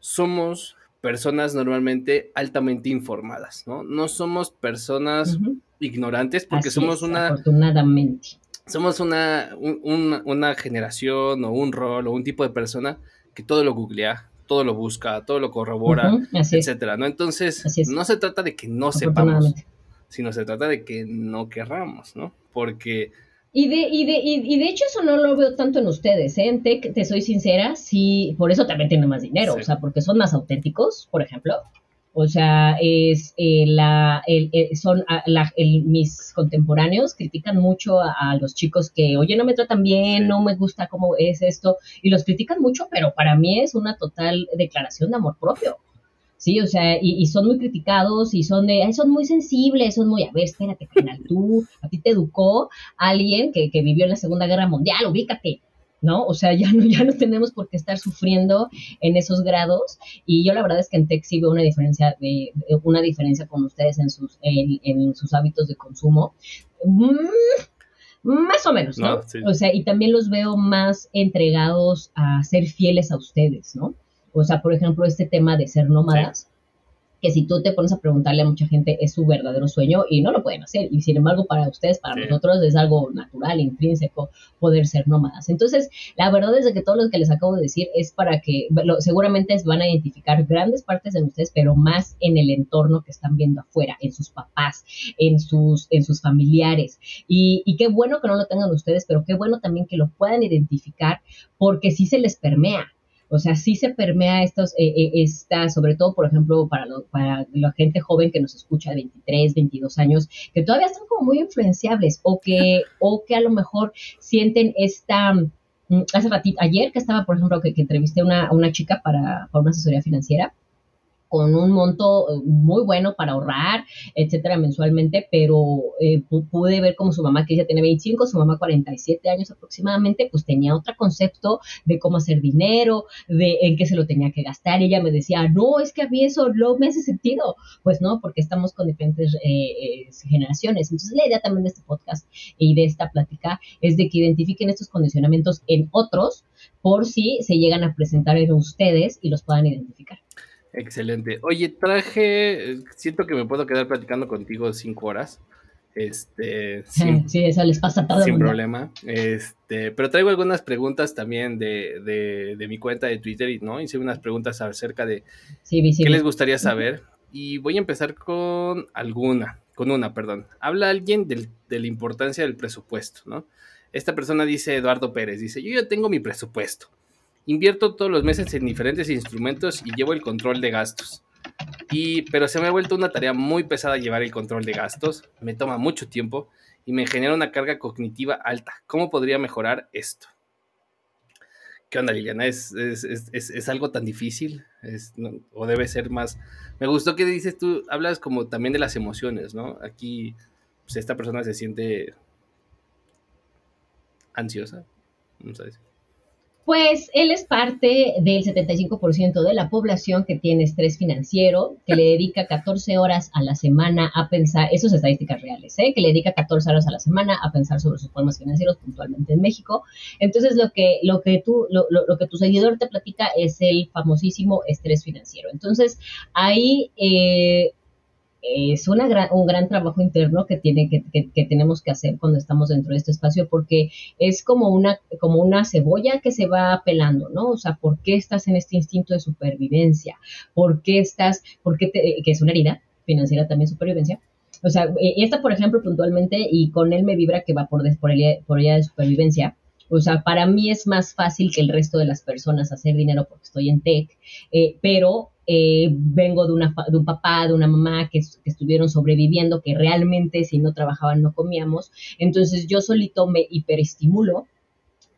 Somos personas normalmente altamente informadas, ¿no? No somos personas ignorantes porque somos una... Afortunadamente. Somos una, una generación o un rol o un tipo de persona que todo lo googlea, todo lo busca, todo lo corrobora, etcétera, ¿no? Entonces, no se trata de que no sepamos sino se trata de que no querramos, ¿no? Porque... Y de, y, de, y, de hecho eso no lo veo tanto en ustedes, ¿eh? En Tech, te soy sincera, sí, por eso también tienen más dinero, o sea, porque son más auténticos, por ejemplo. O sea, es eh, la, el, eh, son la, mis contemporáneos critican mucho a, los chicos que, oye, no me tratan bien, no me gusta cómo es esto, y los critican mucho, pero para mí es una total declaración de amor propio. ¿Sí? O sea, y, son muy criticados y son de, son muy sensibles, son muy, a ver, espérate, canal, tú, a ti te educó alguien que, que vivió en la Segunda Guerra Mundial, ubícate, ¿no? O sea, ya no, ya no tenemos por qué estar sufriendo en esos grados. Y yo la verdad es que en Tech sí veo una diferencia, de, una diferencia con ustedes en sus, en, sus hábitos de consumo. Mm, más o menos, ¿no? O sea, y también los veo más entregados a ser fieles a ustedes, ¿no? O sea, por ejemplo, este tema de ser nómadas, que si tú te pones a preguntarle a mucha gente es su verdadero sueño y no lo pueden hacer. Y sin embargo, para ustedes, para nosotros es algo natural, intrínseco, poder ser nómadas. Entonces, la verdad es que todo lo que les acabo de decir es para que seguramente van a identificar grandes partes de ustedes, pero más en el entorno que están viendo afuera, en sus papás, en sus, en sus familiares. Y, y qué bueno que no lo tengan ustedes, pero qué bueno también que lo puedan identificar porque sí se les permea o sea, sí se permea estos, eh, eh, esta, sobre todo, por ejemplo, para, para la gente joven que nos escucha de 23, 22 años, que todavía están como muy influenciables o que, o que a lo mejor sienten esta, mm, hace ratito, ayer que estaba, por ejemplo, que, entrevisté a una, una chica para, para una asesoría financiera, con un monto eh, muy bueno para ahorrar, etcétera, mensualmente, pero eh, pude ver como su mamá, que ella tiene 25, su mamá 47 años aproximadamente, pues tenía otro concepto de cómo hacer dinero, de en qué se lo tenía que gastar, y ella me decía, no, es que a mí eso no me hace sentido, pues no, porque estamos con diferentes eh, generaciones. Entonces la idea también de este podcast y de esta plática es de que identifiquen estos condicionamientos en otros por si se llegan a presentar en ustedes y los puedan identificar. Excelente. Oye, traje, siento que me puedo quedar platicando contigo cinco horas. Este, [laughs] sin, sí, eso les pasa a todo Sin problema. Este, pero traigo algunas preguntas también de, de, de, mi cuenta de Twitter no hice unas preguntas acerca de qué les gustaría saber. Y voy a empezar con alguna, con una, perdón. Habla alguien del, de la importancia del presupuesto, ¿no? Esta persona dice Eduardo Pérez, dice, yo ya tengo mi presupuesto. Invierto todos los meses en diferentes instrumentos y llevo el control de gastos. Y, pero se me ha vuelto una tarea muy pesada llevar el control de gastos, me toma mucho tiempo y me genera una carga cognitiva alta. ¿Cómo podría mejorar esto? ¿Qué onda, Liliana? ¿Es, es, algo tan difícil? ¿O debe ser más? Me gustó que dices tú, hablas como también de las emociones, ¿no? Aquí, pues esta persona se siente ansiosa, vamos a decir. Pues él es parte del 75% de la población que tiene estrés financiero, que le dedica 14 horas a la semana a pensar, eso es estadísticas reales, ¿eh? que le dedica 14 horas a la semana a pensar sobre sus problemas financieros puntualmente en México. Entonces lo que, lo que, tú, lo, lo, que tu seguidor te platica es el famosísimo estrés financiero. Entonces ahí eh, es una gran, un gran trabajo interno que, tiene, que, que, tenemos que hacer cuando estamos dentro de este espacio porque es como una, como una cebolla que se va pelando, ¿no? O sea, ¿por qué estás en este instinto de supervivencia? ¿Por qué estás, por qué te, que es una herida financiera también supervivencia? O sea, y esta, por ejemplo, puntualmente, y con él me vibra que va por, por, por ella de supervivencia, o sea, para mí es más fácil que el resto de las personas hacer dinero porque estoy en tech, eh, pero eh, vengo de, una, de un papá, de una mamá que, estuvieron sobreviviendo, que realmente si no trabajaban no comíamos. Entonces yo solito me hiperestimulo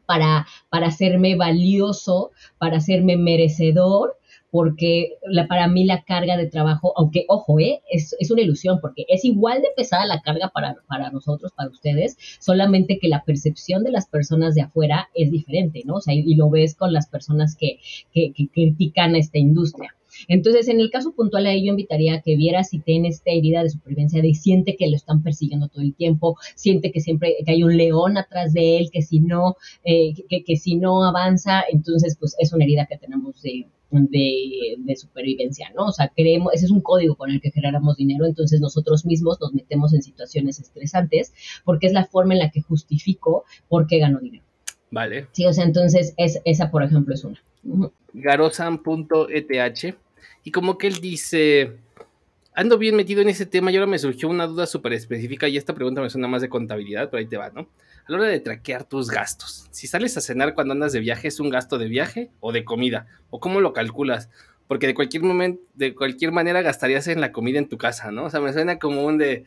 para, para hacerme valioso, para hacerme merecedor porque la, para mí la carga de trabajo, aunque ojo, eh, es, es, una ilusión, porque es igual de pesada la carga para, para, nosotros, para ustedes, solamente que la percepción de las personas de afuera es diferente, ¿no? O sea, y, lo ves con las personas que, que, que critican esta industria. Entonces, en el caso puntual ahí yo invitaría a que viera si tiene esta herida de supervivencia de siente que lo están persiguiendo todo el tiempo, siente que siempre que hay un león atrás de él, que si no, eh, que, que, si no avanza, entonces pues es una herida que tenemos de, de, supervivencia, ¿no? O sea, creemos, ese es un código con el que generamos dinero, entonces nosotros mismos nos metemos en situaciones estresantes porque es la forma en la que justifico por qué gano dinero. Vale. Sí, o sea, entonces es, esa, por ejemplo, es una. Garosan.eth y como que él dice, ando bien metido en ese tema y ahora me surgió una duda súper específica y esta pregunta me suena más de contabilidad, pero ahí te va, ¿no? A la hora de traquear tus gastos, si sales a cenar cuando andas de viaje, ¿es un gasto de viaje o de comida? ¿O cómo lo calculas? Porque de cualquier momento, de cualquier manera gastarías en la comida en tu casa, ¿no? O sea, me suena como un de,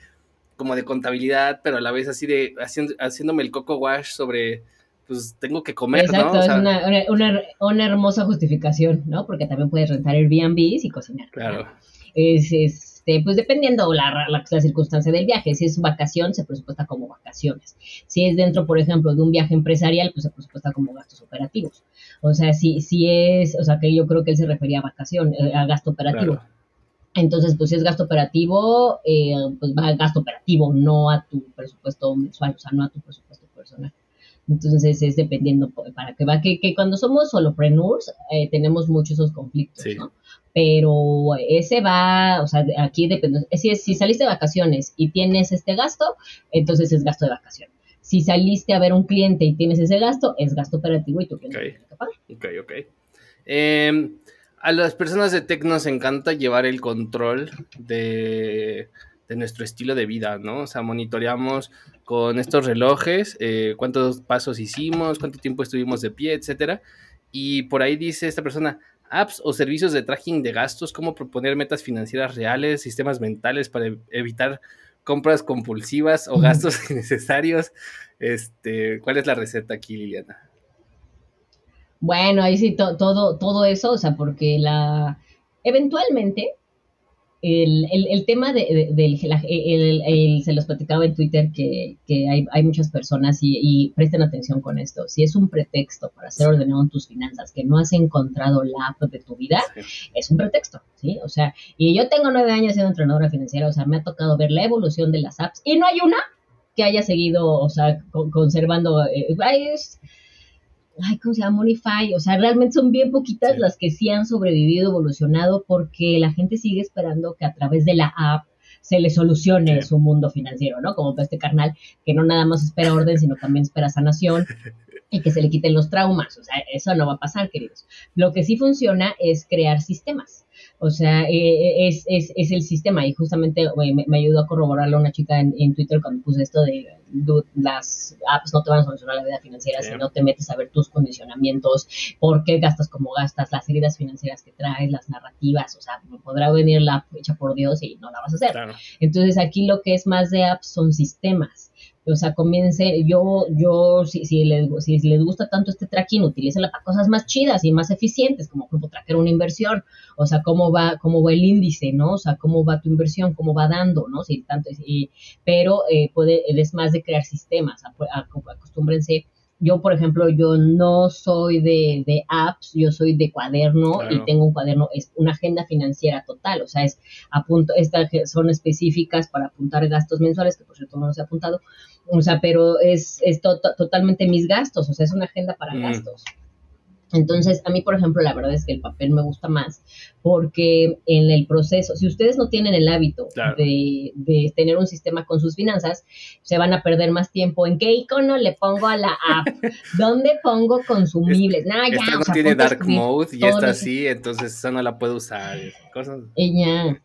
como de contabilidad, pero a la vez así de, haciendo, haciéndome el coco wash sobre pues tengo que comer, Exacto, es una, hermosa justificación, ¿no? Porque también puedes rentar Airbnbs y cocinar. Claro. Es, este, pues dependiendo la, la, circunstancia del viaje. Si es vacación, se presupuesta como vacaciones. Si es dentro, por ejemplo, de un viaje empresarial, pues se presupuesta como gastos operativos. O sea, si, si es, o sea, que yo creo que él se refería a vacación, eh, a gasto operativo. Entonces, pues si es gasto operativo, eh, pues va a gasto operativo, no a tu presupuesto mensual, o sea, no a tu presupuesto personal. Entonces es dependiendo para que va que, que cuando somos solopreneurs eh, tenemos muchos esos conflictos, ¿no? Pero ese va, o sea, aquí depende. Si, si saliste de vacaciones y tienes este gasto, entonces es gasto de vacación. Si saliste a ver un cliente y tienes ese gasto, es gasto operativo y tú tienes que pagar. Ok, ok. Eh, a las personas de tech nos encanta llevar el control de de nuestro estilo de vida, ¿no? O sea, monitoreamos con estos relojes eh, cuántos pasos hicimos, cuánto tiempo estuvimos de pie, etcétera. Y por ahí dice esta persona, apps o servicios de tracking de gastos, cómo proponer metas financieras reales, sistemas mentales para evitar compras compulsivas o gastos [laughs] innecesarios. Este, ¿cuál es la receta aquí, Liliana? Bueno, ahí sí todo todo eso, o sea, porque la eventualmente el, el, el, tema de, del, el, se los platicaba en Twitter que, que hay, hay, muchas personas y, y, presten atención con esto. Si es un pretexto para ser ordenado en tus finanzas que no has encontrado la app de tu vida, es un pretexto, ¿sí? O sea, y yo tengo nueve años siendo entrenadora financiera, o sea, me ha tocado ver la evolución de las apps y no hay una que haya seguido, o sea, conservando. Eh, ay, ¿cómo se llama? Monify, o sea, realmente son bien poquitas las que sí han sobrevivido, evolucionado, porque la gente sigue esperando que a través de la app se le solucione su mundo financiero, ¿no? Como este carnal que no nada más espera orden, sino también espera sanación y que se le quiten los traumas. O sea, eso no va a pasar, queridos. Lo que sí funciona es crear sistemas. O sea, eh, es, es, es, el sistema. Y justamente me, ayudó a corroborarlo una chica en, Twitter cuando puse esto de las apps no te van a solucionar la vida financiera si no te metes a ver tus condicionamientos, por qué gastas como gastas, las heridas financieras que traes, las narrativas, o sea, podrá venir la app hecha por Dios y no la vas a hacer. Entonces aquí lo que es más de apps son sistemas o sea, comience, yo, yo, si, si, les, si les gusta tanto este tracking, utilícenla para cosas más chidas y más eficientes, como por ejemplo tracker una inversión, o sea, cómo va, cómo va el índice, ¿no? O sea, cómo va tu inversión, cómo va dando, ¿no? Si tanto, y, pero eh, puede, es más de crear sistemas, acostúmbrense yo, por ejemplo, yo no soy de, de apps, yo soy de cuaderno y tengo un cuaderno, es una agenda financiera total, o sea, es apunto, estas son específicas para apuntar gastos mensuales, que por cierto no los he apuntado, o sea, pero es, es totalmente mis gastos, o sea, es una agenda para mm. gastos. Entonces, a mí, por ejemplo, la verdad es que el papel me gusta más porque en el proceso, si ustedes no tienen el hábito de, tener un sistema con sus finanzas, se van a perder más tiempo en qué icono le pongo a la app, [laughs] dónde pongo consumibles. Nah, ya, no tiene dark mode y está así, entonces esa no la puedo usar. Cosas. Y ya.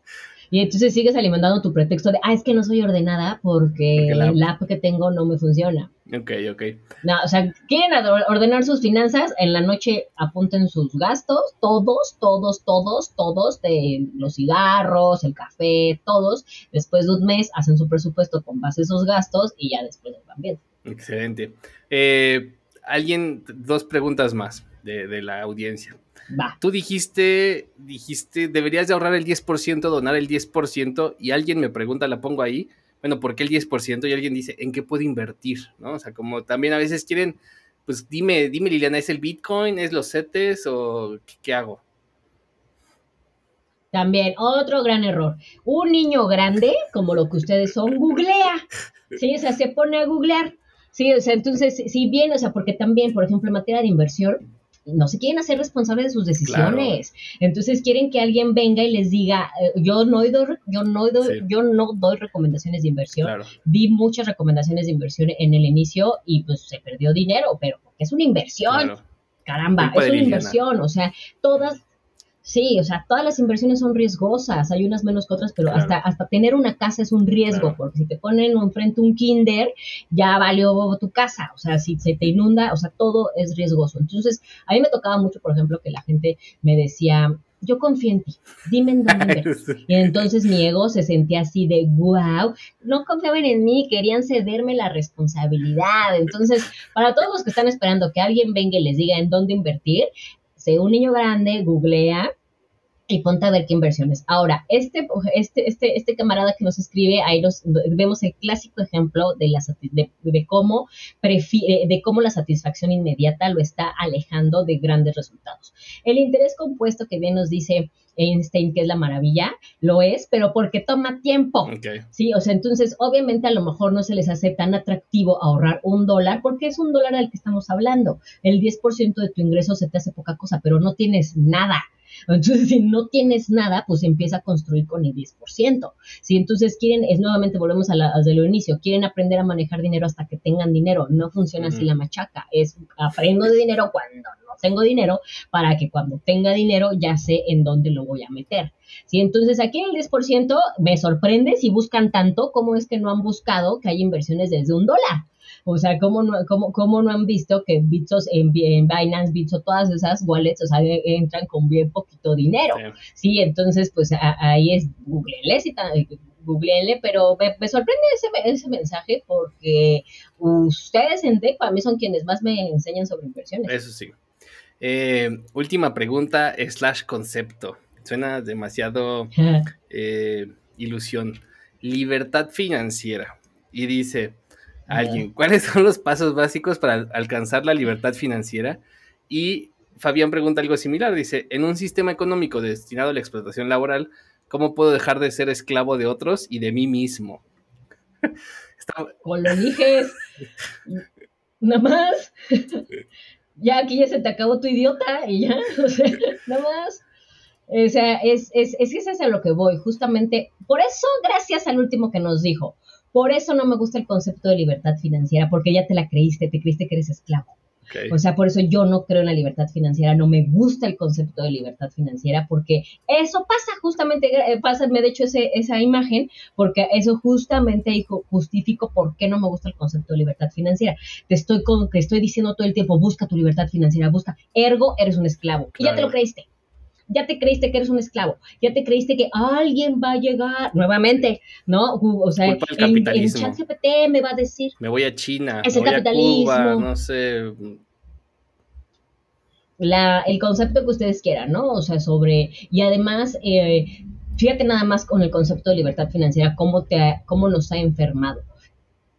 Y entonces sigues alimentando tu pretexto de, ah, es que no soy ordenada porque, la... app que tengo no me funciona. Ok, ok. No, o sea, quieren ordenar sus finanzas, en la noche apunten sus gastos, todos, todos, todos, todos, de los cigarros, el café, todos. Después de un mes hacen su presupuesto con base a esos gastos y ya después van bien. Excelente. Eh, alguien, dos preguntas más de, de la audiencia. Tú dijiste, dijiste, deberías de ahorrar el 10%, donar el 10%, y alguien me pregunta, la pongo ahí, bueno, ¿por qué el 10%? Y alguien dice, ¿en qué puedo invertir? ¿No? O sea, como también a veces quieren, pues dime, dime Liliana, ¿es el Bitcoin? ¿Es los CETES? ¿O qué, hago? También, otro gran error. Un niño grande, como lo que ustedes son, googlea. Sí, o sea, se pone a googlear. Sí, o sea, entonces, si bien, o sea, porque también, por ejemplo, en materia de inversión, no se quieren hacer responsables de sus decisiones. Entonces quieren que alguien venga y les diga, eh, yo no doy, yo no doy, yo no doy recomendaciones de inversión. Di muchas recomendaciones de inversión en el inicio y pues se perdió dinero, pero porque es una inversión. Caramba, es una inversión, o sea, todas Sí, o sea, todas las inversiones son riesgosas, hay unas menos que otras, pero hasta, hasta tener una casa es un riesgo, porque si te ponen enfrente un kinder, ya valió tu casa, o sea, si se te inunda, o sea, todo es riesgoso. Entonces, a mí me tocaba mucho, por ejemplo, que la gente me decía, yo confío en ti, dime en dónde [laughs] Y entonces mi ego se sentía así de, wow, no confiaban en mí, querían cederme la responsabilidad. Entonces, para todos los que están esperando que alguien venga y les diga en dónde invertir, sé un niño grande, googlea y ponte a ver qué inversiones. Ahora, este, este, este, este camarada que nos escribe, ahí nos vemos el clásico ejemplo de, de, cómo prefiere, de cómo la satisfacción inmediata lo está alejando de grandes resultados. El interés compuesto que bien nos dice Einstein que es la maravilla, lo es, pero porque toma tiempo. Sí, o sea, entonces obviamente a lo mejor no se les hace tan atractivo ahorrar un dólar porque es un dólar al que estamos hablando. El 10% de tu ingreso se te hace poca cosa, pero no tienes nada. Entonces, si no tienes nada, pues empieza a construir con el 10%. Si entonces quieren, es nuevamente, volvemos a la, desde el inicio, quieren aprender a manejar dinero hasta que tengan dinero. No funciona así la machaca. Es aprendo de dinero cuando tengo dinero para que cuando tenga dinero ya sé en dónde lo voy a meter. Si entonces aquí en el 10% me sorprende si buscan tanto como es que no han buscado que hay inversiones desde un dólar. O sea, ¿cómo no, cómo, no han visto que Bitsos en, en Binance, Bitso, todas esas wallets, o sea, entran con bien poquito dinero? Sí, entonces, pues ahí es, googleenle, si googleenle, pero me, sorprende ese, ese mensaje porque ustedes en DEC para mí son quienes más me enseñan sobre inversiones. Eso sí. Eh, última pregunta, slash concepto. suena demasiado [laughs] eh, ilusión. Libertad financiera. Y dice alguien, ¿cuáles son los pasos básicos para alcanzar la libertad financiera? Y Fabián pregunta algo similar, dice, en un sistema económico destinado a la explotación laboral, ¿cómo puedo dejar de ser esclavo de otros y de mí mismo? [laughs] O lo eliges, [laughs] nada más. Ya aquí ya se te acabó tu idiota y ya, [laughs] o sea, nada más. O sea, es, es, es que es a lo que voy, justamente. Por eso, gracias al último que nos dijo, por eso no me gusta el concepto de libertad financiera, porque ya te la creíste, te creíste que eres esclavo. O sea, por eso yo no creo en la libertad financiera, no me gusta el concepto de libertad financiera, porque eso pasa justamente, eh, pásame de hecho ese, esa imagen, porque eso justamente hijo, justifico por qué no me gusta el concepto de libertad financiera. Te estoy, con, te estoy diciendo todo el tiempo, busca tu libertad financiera, busca, ergo, eres un esclavo. Y ya te lo creíste ya te creíste que eres un esclavo, ya te creíste que alguien va a llegar nuevamente, ¿no? O sea, el, el chat GPT me va a decir. Me voy a China, es el capitalismo. A Cuba, no sé. La, el concepto que ustedes quieran, ¿no? O sea, sobre. Y además, eh, fíjate nada más con el concepto de libertad financiera, cómo, te cómo nos ha enfermado.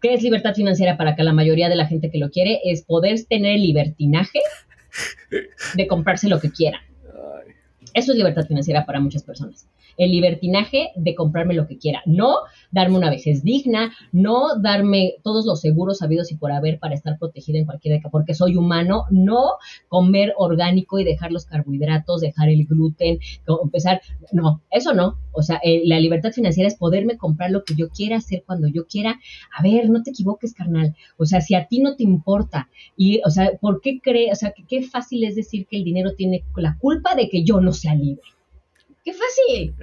¿Qué es libertad financiera para que la mayoría de la gente que lo quiere? Es poder tener el libertinaje de comprarse lo que quiera. Eso es libertad financiera para muchas personas. El libertinaje de comprarme lo que quiera. No darme una vejez digna, no darme todos los seguros habidos y por haber para estar protegida en cualquier porque soy humano. No comer orgánico y dejar los carbohidratos, dejar el gluten, empezar. No, eso no. O sea, la libertad financiera es poderme comprar lo que yo quiera, hacer cuando yo quiera. A ver, no te equivoques, carnal. O sea, si a ti no te importa, y, o sea, ¿por qué crees? O sea, qué fácil es decir que el dinero tiene la culpa de que yo no sea libre. Qué fácil.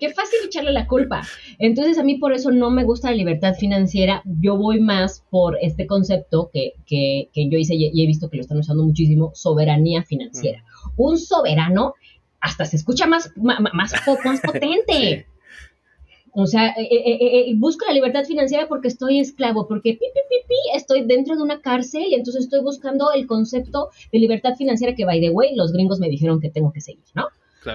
Qué fácil echarle la culpa. Entonces, a mí por eso no me gusta la libertad financiera. Yo voy más por este concepto que, que, que yo hice y he visto que lo están usando muchísimo, soberanía financiera. Mm. Un soberano hasta se escucha más, más, más, potente. [laughs] O sea, eh, eh, eh, busco la libertad financiera porque estoy esclavo, porque pi, pi, pi, pi, estoy dentro de una cárcel y entonces estoy buscando el concepto de libertad financiera que, by the way, los gringos me dijeron que tengo que seguir, ¿no?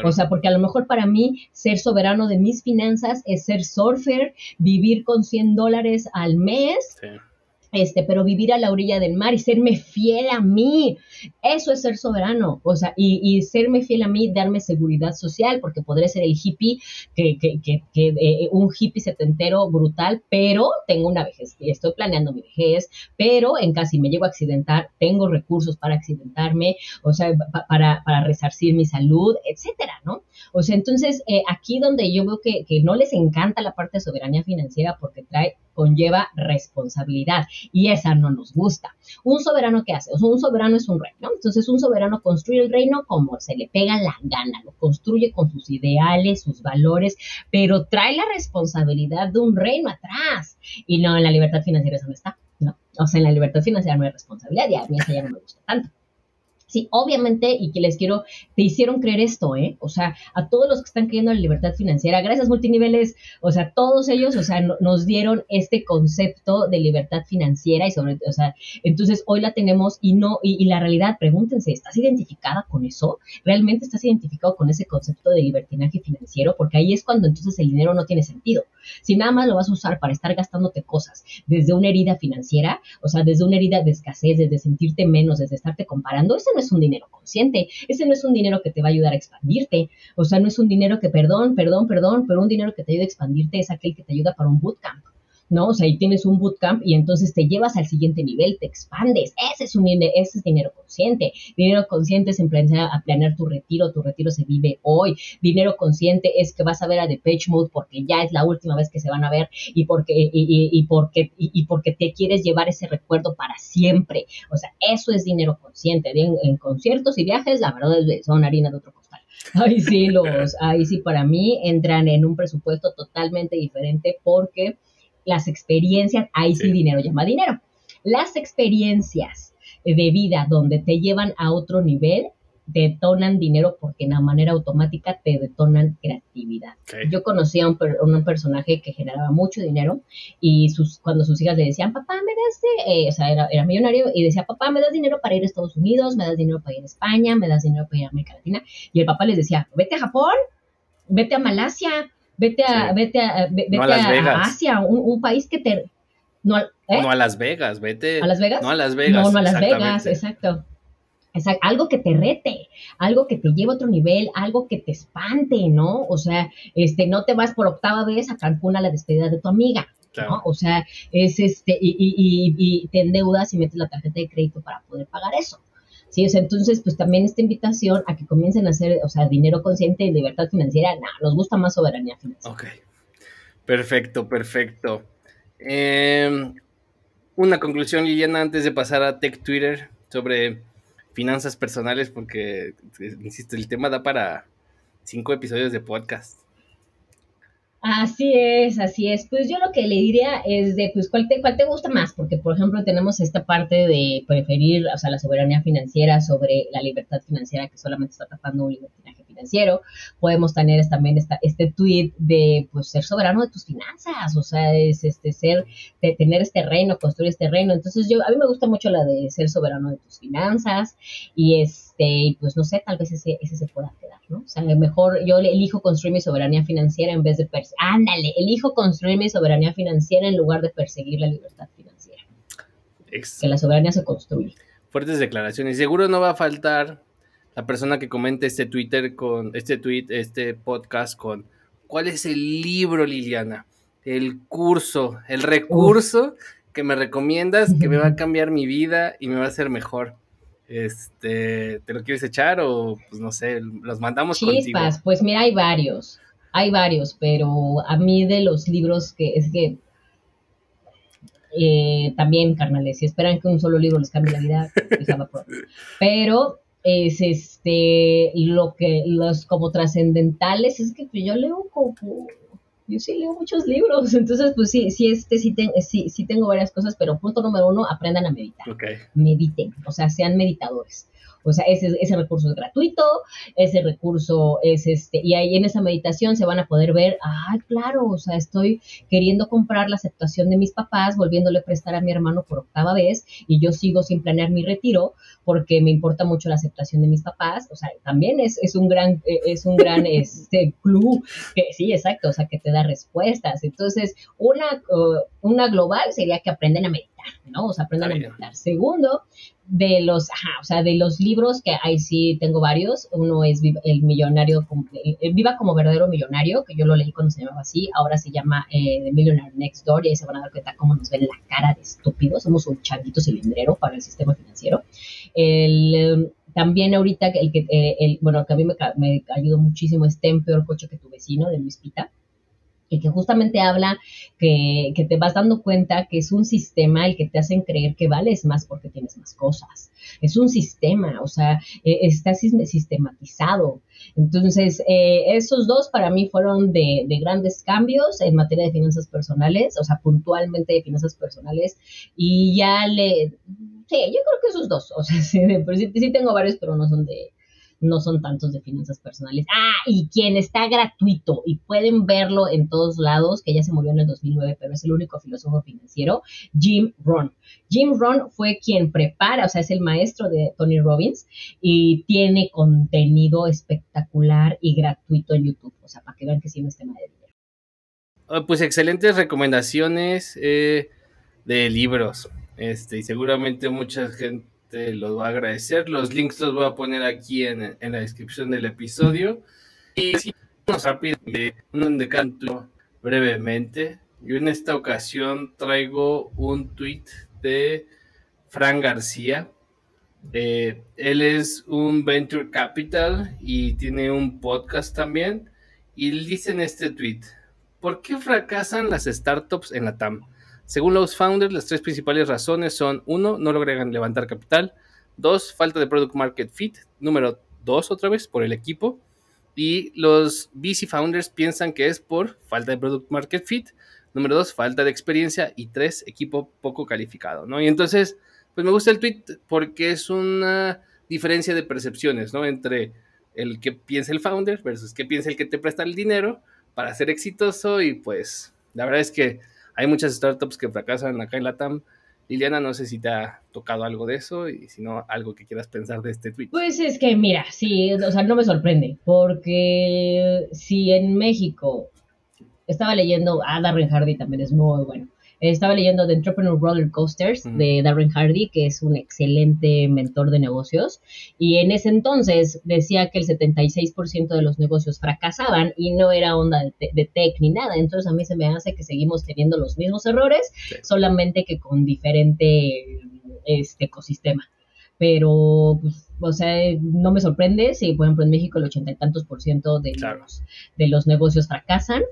O sea, porque a lo mejor para mí ser soberano de mis finanzas es ser surfer, vivir con 100 dólares al mes. Sí este, pero vivir a la orilla del mar y serme fiel a mí, eso es ser soberano, o sea, y, y serme fiel a mí, darme seguridad social, porque podré ser el hippie, que, que, que, que eh, un hippie setentero brutal, pero tengo una vejez, estoy planeando mi vejez, pero en casi me llego a accidentar, tengo recursos para accidentarme, o sea, para, para resarcir mi salud, etcétera, ¿no? O sea, entonces, eh, aquí donde yo veo que, que no les encanta la parte de soberanía financiera porque trae conlleva responsabilidad y esa no nos gusta. Un soberano ¿qué hace? O sea, un soberano es un rey, ¿no? Entonces un soberano construye el reino como se le pega la gana, lo construye con sus ideales, sus valores, pero trae la responsabilidad de un reino atrás. Y no, en la libertad financiera eso no está, ¿no? O sea, en la libertad financiera no hay responsabilidad y a mí esa ya no me gusta tanto. Sí, obviamente, y que les quiero, te hicieron creer esto, ¿eh? O sea, a todos los que están creyendo en la libertad financiera, gracias multiniveles, o sea, todos ellos, o sea, nos dieron este concepto de libertad financiera y sobre, o sea, entonces hoy la tenemos y no, y, la realidad, pregúntense, ¿estás identificada con eso? ¿Realmente estás identificado con ese concepto de libertinaje financiero? Porque ahí es cuando entonces el dinero no tiene sentido. Si nada más lo vas a usar para estar gastándote cosas desde una herida financiera, o sea, desde una herida de escasez, desde sentirte menos, desde estarte comparando, eso no es un dinero consciente, ese no es un dinero que te va a ayudar a expandirte, o sea, no es un dinero que, perdón, perdón, perdón, pero un dinero que te ayuda a expandirte es aquel que te ayuda para un bootcamp. ¿No? O sea, ahí tienes un bootcamp y entonces te llevas al siguiente nivel, te expandes. Ese es un ese es dinero consciente. Dinero consciente es en a planear tu retiro, tu retiro se vive hoy. Dinero consciente es que vas a ver a Depeche Mode porque ya es la última vez que se van a ver y porque y, porque y, porque te quieres llevar ese recuerdo para siempre. O sea, eso es dinero consciente. En, en conciertos y viajes, la verdad es son harina de otro costal. [laughs] Ahí sí los, ahí sí para mí entran en un presupuesto totalmente diferente porque las experiencias, ahí sí, dinero llama dinero. Las experiencias de vida donde te llevan a otro nivel detonan dinero porque de manera automática te detonan creatividad. Yo conocía a un, un, personaje que generaba mucho dinero y sus, cuando sus hijas le decían, papá, me das, eh, o sea, era, era, millonario y decía, papá, me das dinero para ir a Estados Unidos, me das dinero para ir a España, me das dinero para ir a América Latina. Y el papá les decía, vete a Japón, vete a Malasia, vete a, vete a, vete a, Asia, un, país que te... No, ¿eh? no a Las Vegas, vete. ¿A Las Vegas? No a Las Vegas. No, no a Las Vegas, exacto algo que te rete, algo que te lleve a otro nivel, algo que te espante, ¿no? O sea, este, no te vas por octava vez a Cancún a la despedida de tu amiga, ¿no? O sea, es este, y, y, y, te endeudas y metes la tarjeta de crédito para poder pagar eso. Sí, o sea, entonces, pues también esta invitación a que comiencen a hacer, o sea, dinero consciente y libertad financiera, nada, nos gusta más soberanía financiera. Ok, perfecto, perfecto. Em, una conclusión, Liliana, antes de pasar a Tech Twitter sobre finanzas personales porque, insisto, el tema da para cinco episodios de podcast. Así es, así es. Pues yo lo que le diría es de, pues, ¿cuál te, cuál te gusta más? Porque, por ejemplo, tenemos esta parte de preferir, o sea, la soberanía financiera sobre la libertad financiera que solamente está tapando un financiero. Podemos tener también esta, este tweet de, pues, ser soberano de tus finanzas, o sea, es este ser, de tener este reino, construir este reino. Entonces, yo, a mí me gusta mucho la de ser soberano de tus finanzas y este, pues, no sé, tal vez ese, ese se pueda quedar, ¿no? O sea, mejor yo elijo construir mi soberanía financiera en vez de ándale, elijo construir mi soberanía financiera en lugar de perseguir la libertad financiera. Que la soberanía se construye. Fuertes declaraciones. Seguro no va a faltar la persona que comente este Twitter con este tweet, este podcast con ¿cuál es el libro, Liliana? El curso, el recurso que me recomiendas que me va a cambiar mi vida y me va a hacer mejor. Este, ¿te lo quieres echar o pues no sé, los mandamos Chispas, pues mira, hay varios. Hay varios, pero a mí de los libros que es que eh, también, carnales, si esperan que un solo libro les cambie la vida, [laughs] pero es este lo que los como trascendentales es que pues, yo leo como yo sí leo muchos libros, entonces pues sí, sí, este, sí, sí, sí tengo varias cosas, pero punto número uno, aprendan a meditar. Mediten, o sea, sean meditadores. O sea, ese, ese recurso es gratuito, ese recurso es este, y ahí en esa meditación se van a poder ver, ah, claro, o sea, estoy queriendo comprar la aceptación de mis papás, volviéndole a prestar a mi hermano por octava vez, y yo sigo sin planear mi retiro porque me importa mucho la aceptación de mis papás, o sea, también es, es un gran, e, es un gran [laughs] este, club, que sí, exacto, o sea, que te da respuestas. Entonces, una, una global sería que aprenden a meditar, ¿no? O sea, aprendan a meditar. Segundo, de los, ajá, o sea, de los libros que ahí sí tengo varios. Uno es El Millonario, Viva como verdadero millonario, que yo lo leí cuando se llamaba así. Ahora se llama eh, The Millionaire Next Door y ahí se van a dar cuenta cómo nos ven la cara de estúpidos. Somos un changuito cilindrero para el sistema financiero. El, em, también ahorita el que, eh, el, bueno, que a mí me, me ayudó muchísimo es Ten Peor Coche que tu vecino de Luis Pita y que justamente habla que, que, te vas dando cuenta que es un sistema el que te hacen creer que vales más porque tienes más cosas. Es un sistema, o sea, eh, está sistematizado. Entonces, eh, esos dos para mí fueron de, de, grandes cambios en materia de finanzas personales, o sea, puntualmente de finanzas personales. Y ya le... Sí, yo creo que esos dos, o sea, [laughs] sí, sí tengo varios, pero no son de, no son tantos de finanzas personales. Ah, y quien está gratuito y pueden verlo en todos lados, que ya se murió en el 2009, pero es el único filósofo financiero, Jim Rohn. Jim Rohn fue quien prepara, o sea, es el maestro de Tony Robbins y tiene contenido espectacular y gratuito en YouTube, o sea, para que vean que sí no es tema de dinero. Ah, pues excelentes recomendaciones eh, de libros. Este, y seguramente mucha gente los va a agradecer. Los links los voy a poner aquí en, la descripción del episodio. Y si vamos rápido, un decanto brevemente. Yo en esta ocasión traigo un tweet de Fran García. Eh, él es un venture capital y tiene un podcast también. Y dice en este tweet, ¿por qué fracasan las startups en la TAM? Según los founders, las tres principales razones son, uno, no logran levantar capital, dos, falta de product market fit, número dos, otra vez, por el equipo, y los VC founders piensan que es por falta de product market fit, número dos, falta de experiencia, y tres, equipo poco calificado, ¿no? Y entonces, pues me gusta el tweet porque es una diferencia de percepciones, ¿no? Entre el que piensa el founder versus que piensa el que te presta el dinero para ser exitoso y pues la verdad es que hay muchas startups que fracasan acá en la TAM. Liliana, no sé si te ha tocado algo de eso y si no, algo que quieras pensar de este tweet. Pues es que, mira, sí, o sea, no me sorprende, porque si en México estaba leyendo, a Darren Hardy también es muy bueno, estaba leyendo The Entrepreneur Roller Coasters de Darren Hardy, que es un excelente mentor de negocios, y en ese entonces decía que el 76% de los negocios fracasaban y no era onda de, tech ni nada. Entonces a mí se me hace que seguimos teniendo los mismos errores, solamente que con diferente este ecosistema. Pero, pues, o sea, no me sorprende si, por ejemplo, en México el ochenta y tantos por ciento de, de los negocios fracasan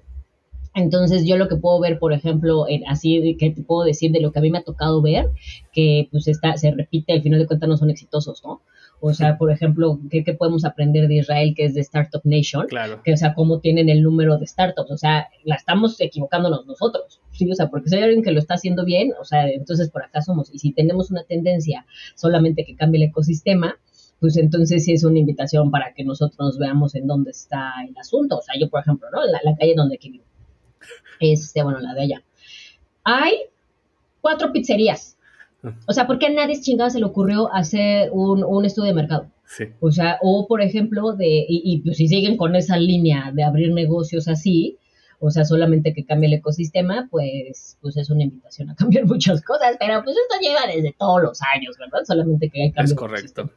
entonces yo lo que puedo ver, por ejemplo, así que te puedo decir de lo que a mí me ha tocado ver, que pues está, se repite, al final de cuentas no son exitosos, ¿no? O sea, por ejemplo, ¿qué, podemos aprender de Israel, que es de Startup Nation? Claro. Que, o sea, cómo tienen el número de startups. O sea, la estamos equivocándonos nosotros. Sí, o sea, porque si hay alguien que lo está haciendo bien, o sea, entonces por acá somos. Y si tenemos una tendencia solamente que cambie el ecosistema, pues entonces sí es una invitación para que nosotros nos veamos en dónde está el asunto. O sea, yo, por ejemplo, ¿no? La, la calle donde aquí vivo este, bueno, la de allá. Hay cuatro pizzerías. O sea, ¿por qué a nadie chingada se le ocurrió hacer un, estudio de mercado? Sí. O sea, o por ejemplo, de, y, pues si siguen con esa línea de abrir negocios así, o sea, solamente que cambie el ecosistema, pues, pues es una invitación a cambiar [laughs] muchas cosas, pero pues esto lleva desde todos los años, ¿verdad? Solamente que hay cambios. Es correcto.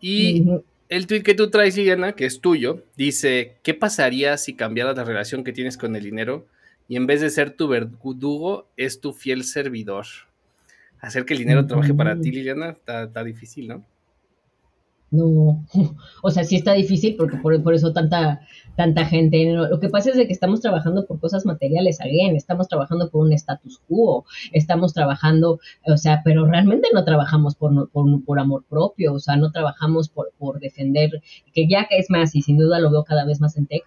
Y el tweet que tú traes, Liliana, que es tuyo, dice, ¿qué pasaría si cambiaras la relación que tienes con el dinero y en vez de ser tu verdugo, es tu fiel servidor? Hacer que el dinero trabaje para ti, Liliana, está, difícil, ¿no? No, [laughs] o sea, sí está difícil porque por, por, eso tanta, tanta gente. Lo que pasa es de que estamos trabajando por cosas materiales, alguien, estamos trabajando por un status quo, estamos trabajando, o sea, pero realmente no trabajamos por, por, por amor propio, o sea, no trabajamos por, por defender, que ya que es más, y sin duda lo veo cada vez más en tech,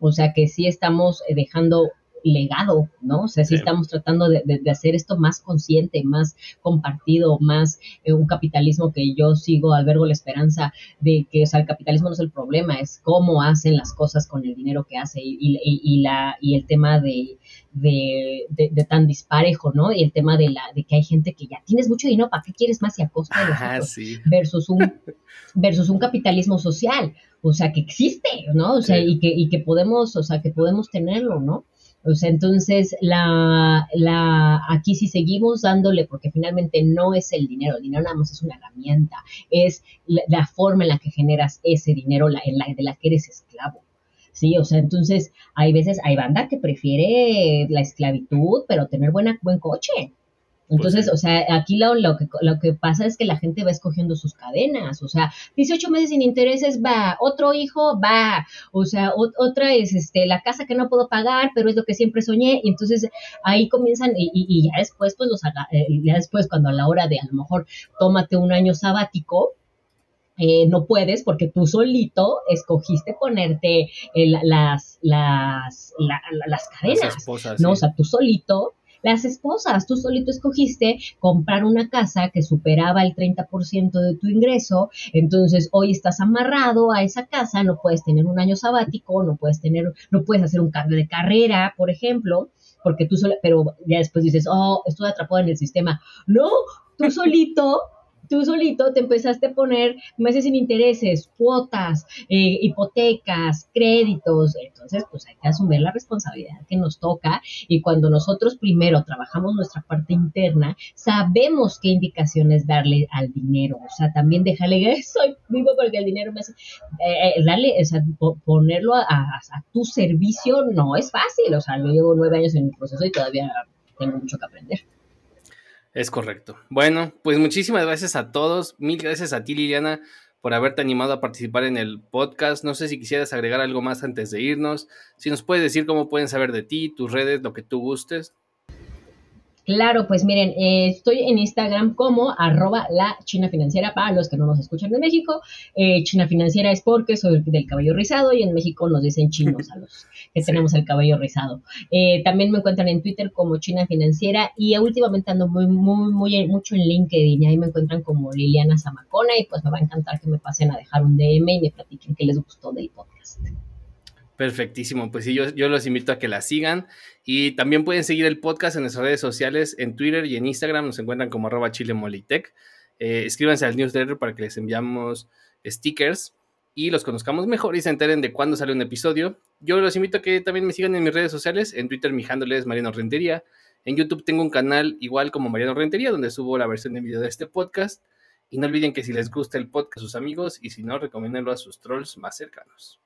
o sea, que sí estamos eh, dejando legado, ¿no? O sea, sí, estamos tratando de, hacer esto más consciente, más compartido, más eh, un capitalismo que yo sigo, albergo la esperanza de que, o sea, el capitalismo no es el problema, es cómo hacen las cosas con el dinero que hace y, la, y el tema de, de, tan disparejo, ¿no? Y el tema de la de que hay gente que ya tienes mucho dinero, ¿para qué quieres más y a costa de los versus un versus un capitalismo social, o sea, que existe, ¿no? O sea, y que y que podemos, o sea, que podemos tenerlo, ¿no? O sea, entonces, la, la, aquí sí seguimos dándole, porque finalmente no es el dinero, el dinero nada más es una herramienta, es la, forma en la que generas ese dinero, la, en la, de la que eres esclavo. Sí, o sea, entonces hay veces, hay banda que prefiere la esclavitud, pero tener buena, buen coche. Entonces, o sea, aquí lo, lo, que, lo que pasa es que la gente va escogiendo sus cadenas, o sea, 18 meses sin intereses va, otro hijo va, o sea, otra es este, la casa que no puedo pagar, pero es lo que siempre soñé, y entonces ahí comienzan, y, y, ya después, pues los eh, ya después, cuando a la hora de a lo mejor tómate un año sabático, eh, no puedes porque tú solito escogiste ponerte eh, las, las, las cadenas, ¿no? O sea, tú solito las esposas, tú solito escogiste comprar una casa que superaba el 30% de tu ingreso, entonces hoy estás amarrado a esa casa, no puedes tener un año sabático, no puedes tener, no puedes hacer un cambio de carrera, por ejemplo, porque tú solo, pero ya después dices, oh, estoy atrapado en el sistema. No, tú solito tú solito te empezaste a poner meses sin intereses, cuotas, eh, hipotecas, créditos. Entonces, pues hay que asumir la responsabilidad que nos toca y cuando nosotros primero trabajamos nuestra parte interna, sabemos qué indicaciones darle al dinero. O sea, también déjale, soy vivo porque el dinero me hace, eh, eh, darle, o sea, ponerlo a, a tu servicio no es fácil. O sea, yo llevo nueve años en el proceso y todavía tengo mucho que aprender. Es correcto. Bueno, pues muchísimas gracias a todos. Mil gracias a ti, Liliana, por haberte animado a participar en el podcast. No sé si quisieras agregar algo más antes de irnos. Si nos puedes decir cómo pueden saber de ti, tus redes, lo que tú gustes. Claro, pues miren, eh, estoy en Instagram como arroba la China Financiera para los que no nos escuchan de México. Eh, China Financiera es porque soy del cabello rizado y en México nos dicen chinos a los que [laughs] tenemos el cabello rizado. Eh, también me encuentran en Twitter como China Financiera y últimamente ando muy, muy, muy, mucho en LinkedIn y ahí me encuentran como Liliana Zamacona y pues me va a encantar que me pasen a dejar un DM y me platiquen qué les gustó del podcast. Perfectísimo, pues sí, yo, yo, los invito a que la sigan y también pueden seguir el podcast en nuestras redes sociales, en Twitter y en Instagram, nos encuentran como arroba chilemolitech. Eh, escríbanse al newsletter para que les enviamos stickers y los conozcamos mejor y se enteren de cuándo sale un episodio. Yo los invito a que también me sigan en mis redes sociales, en Twitter mi handle es Mariano Rentería, en YouTube tengo un canal igual como Mariano Rentería donde subo la versión de video de este podcast y no olviden que si les gusta el podcast a sus amigos y si no, recomiéndenlo a sus trolls más cercanos.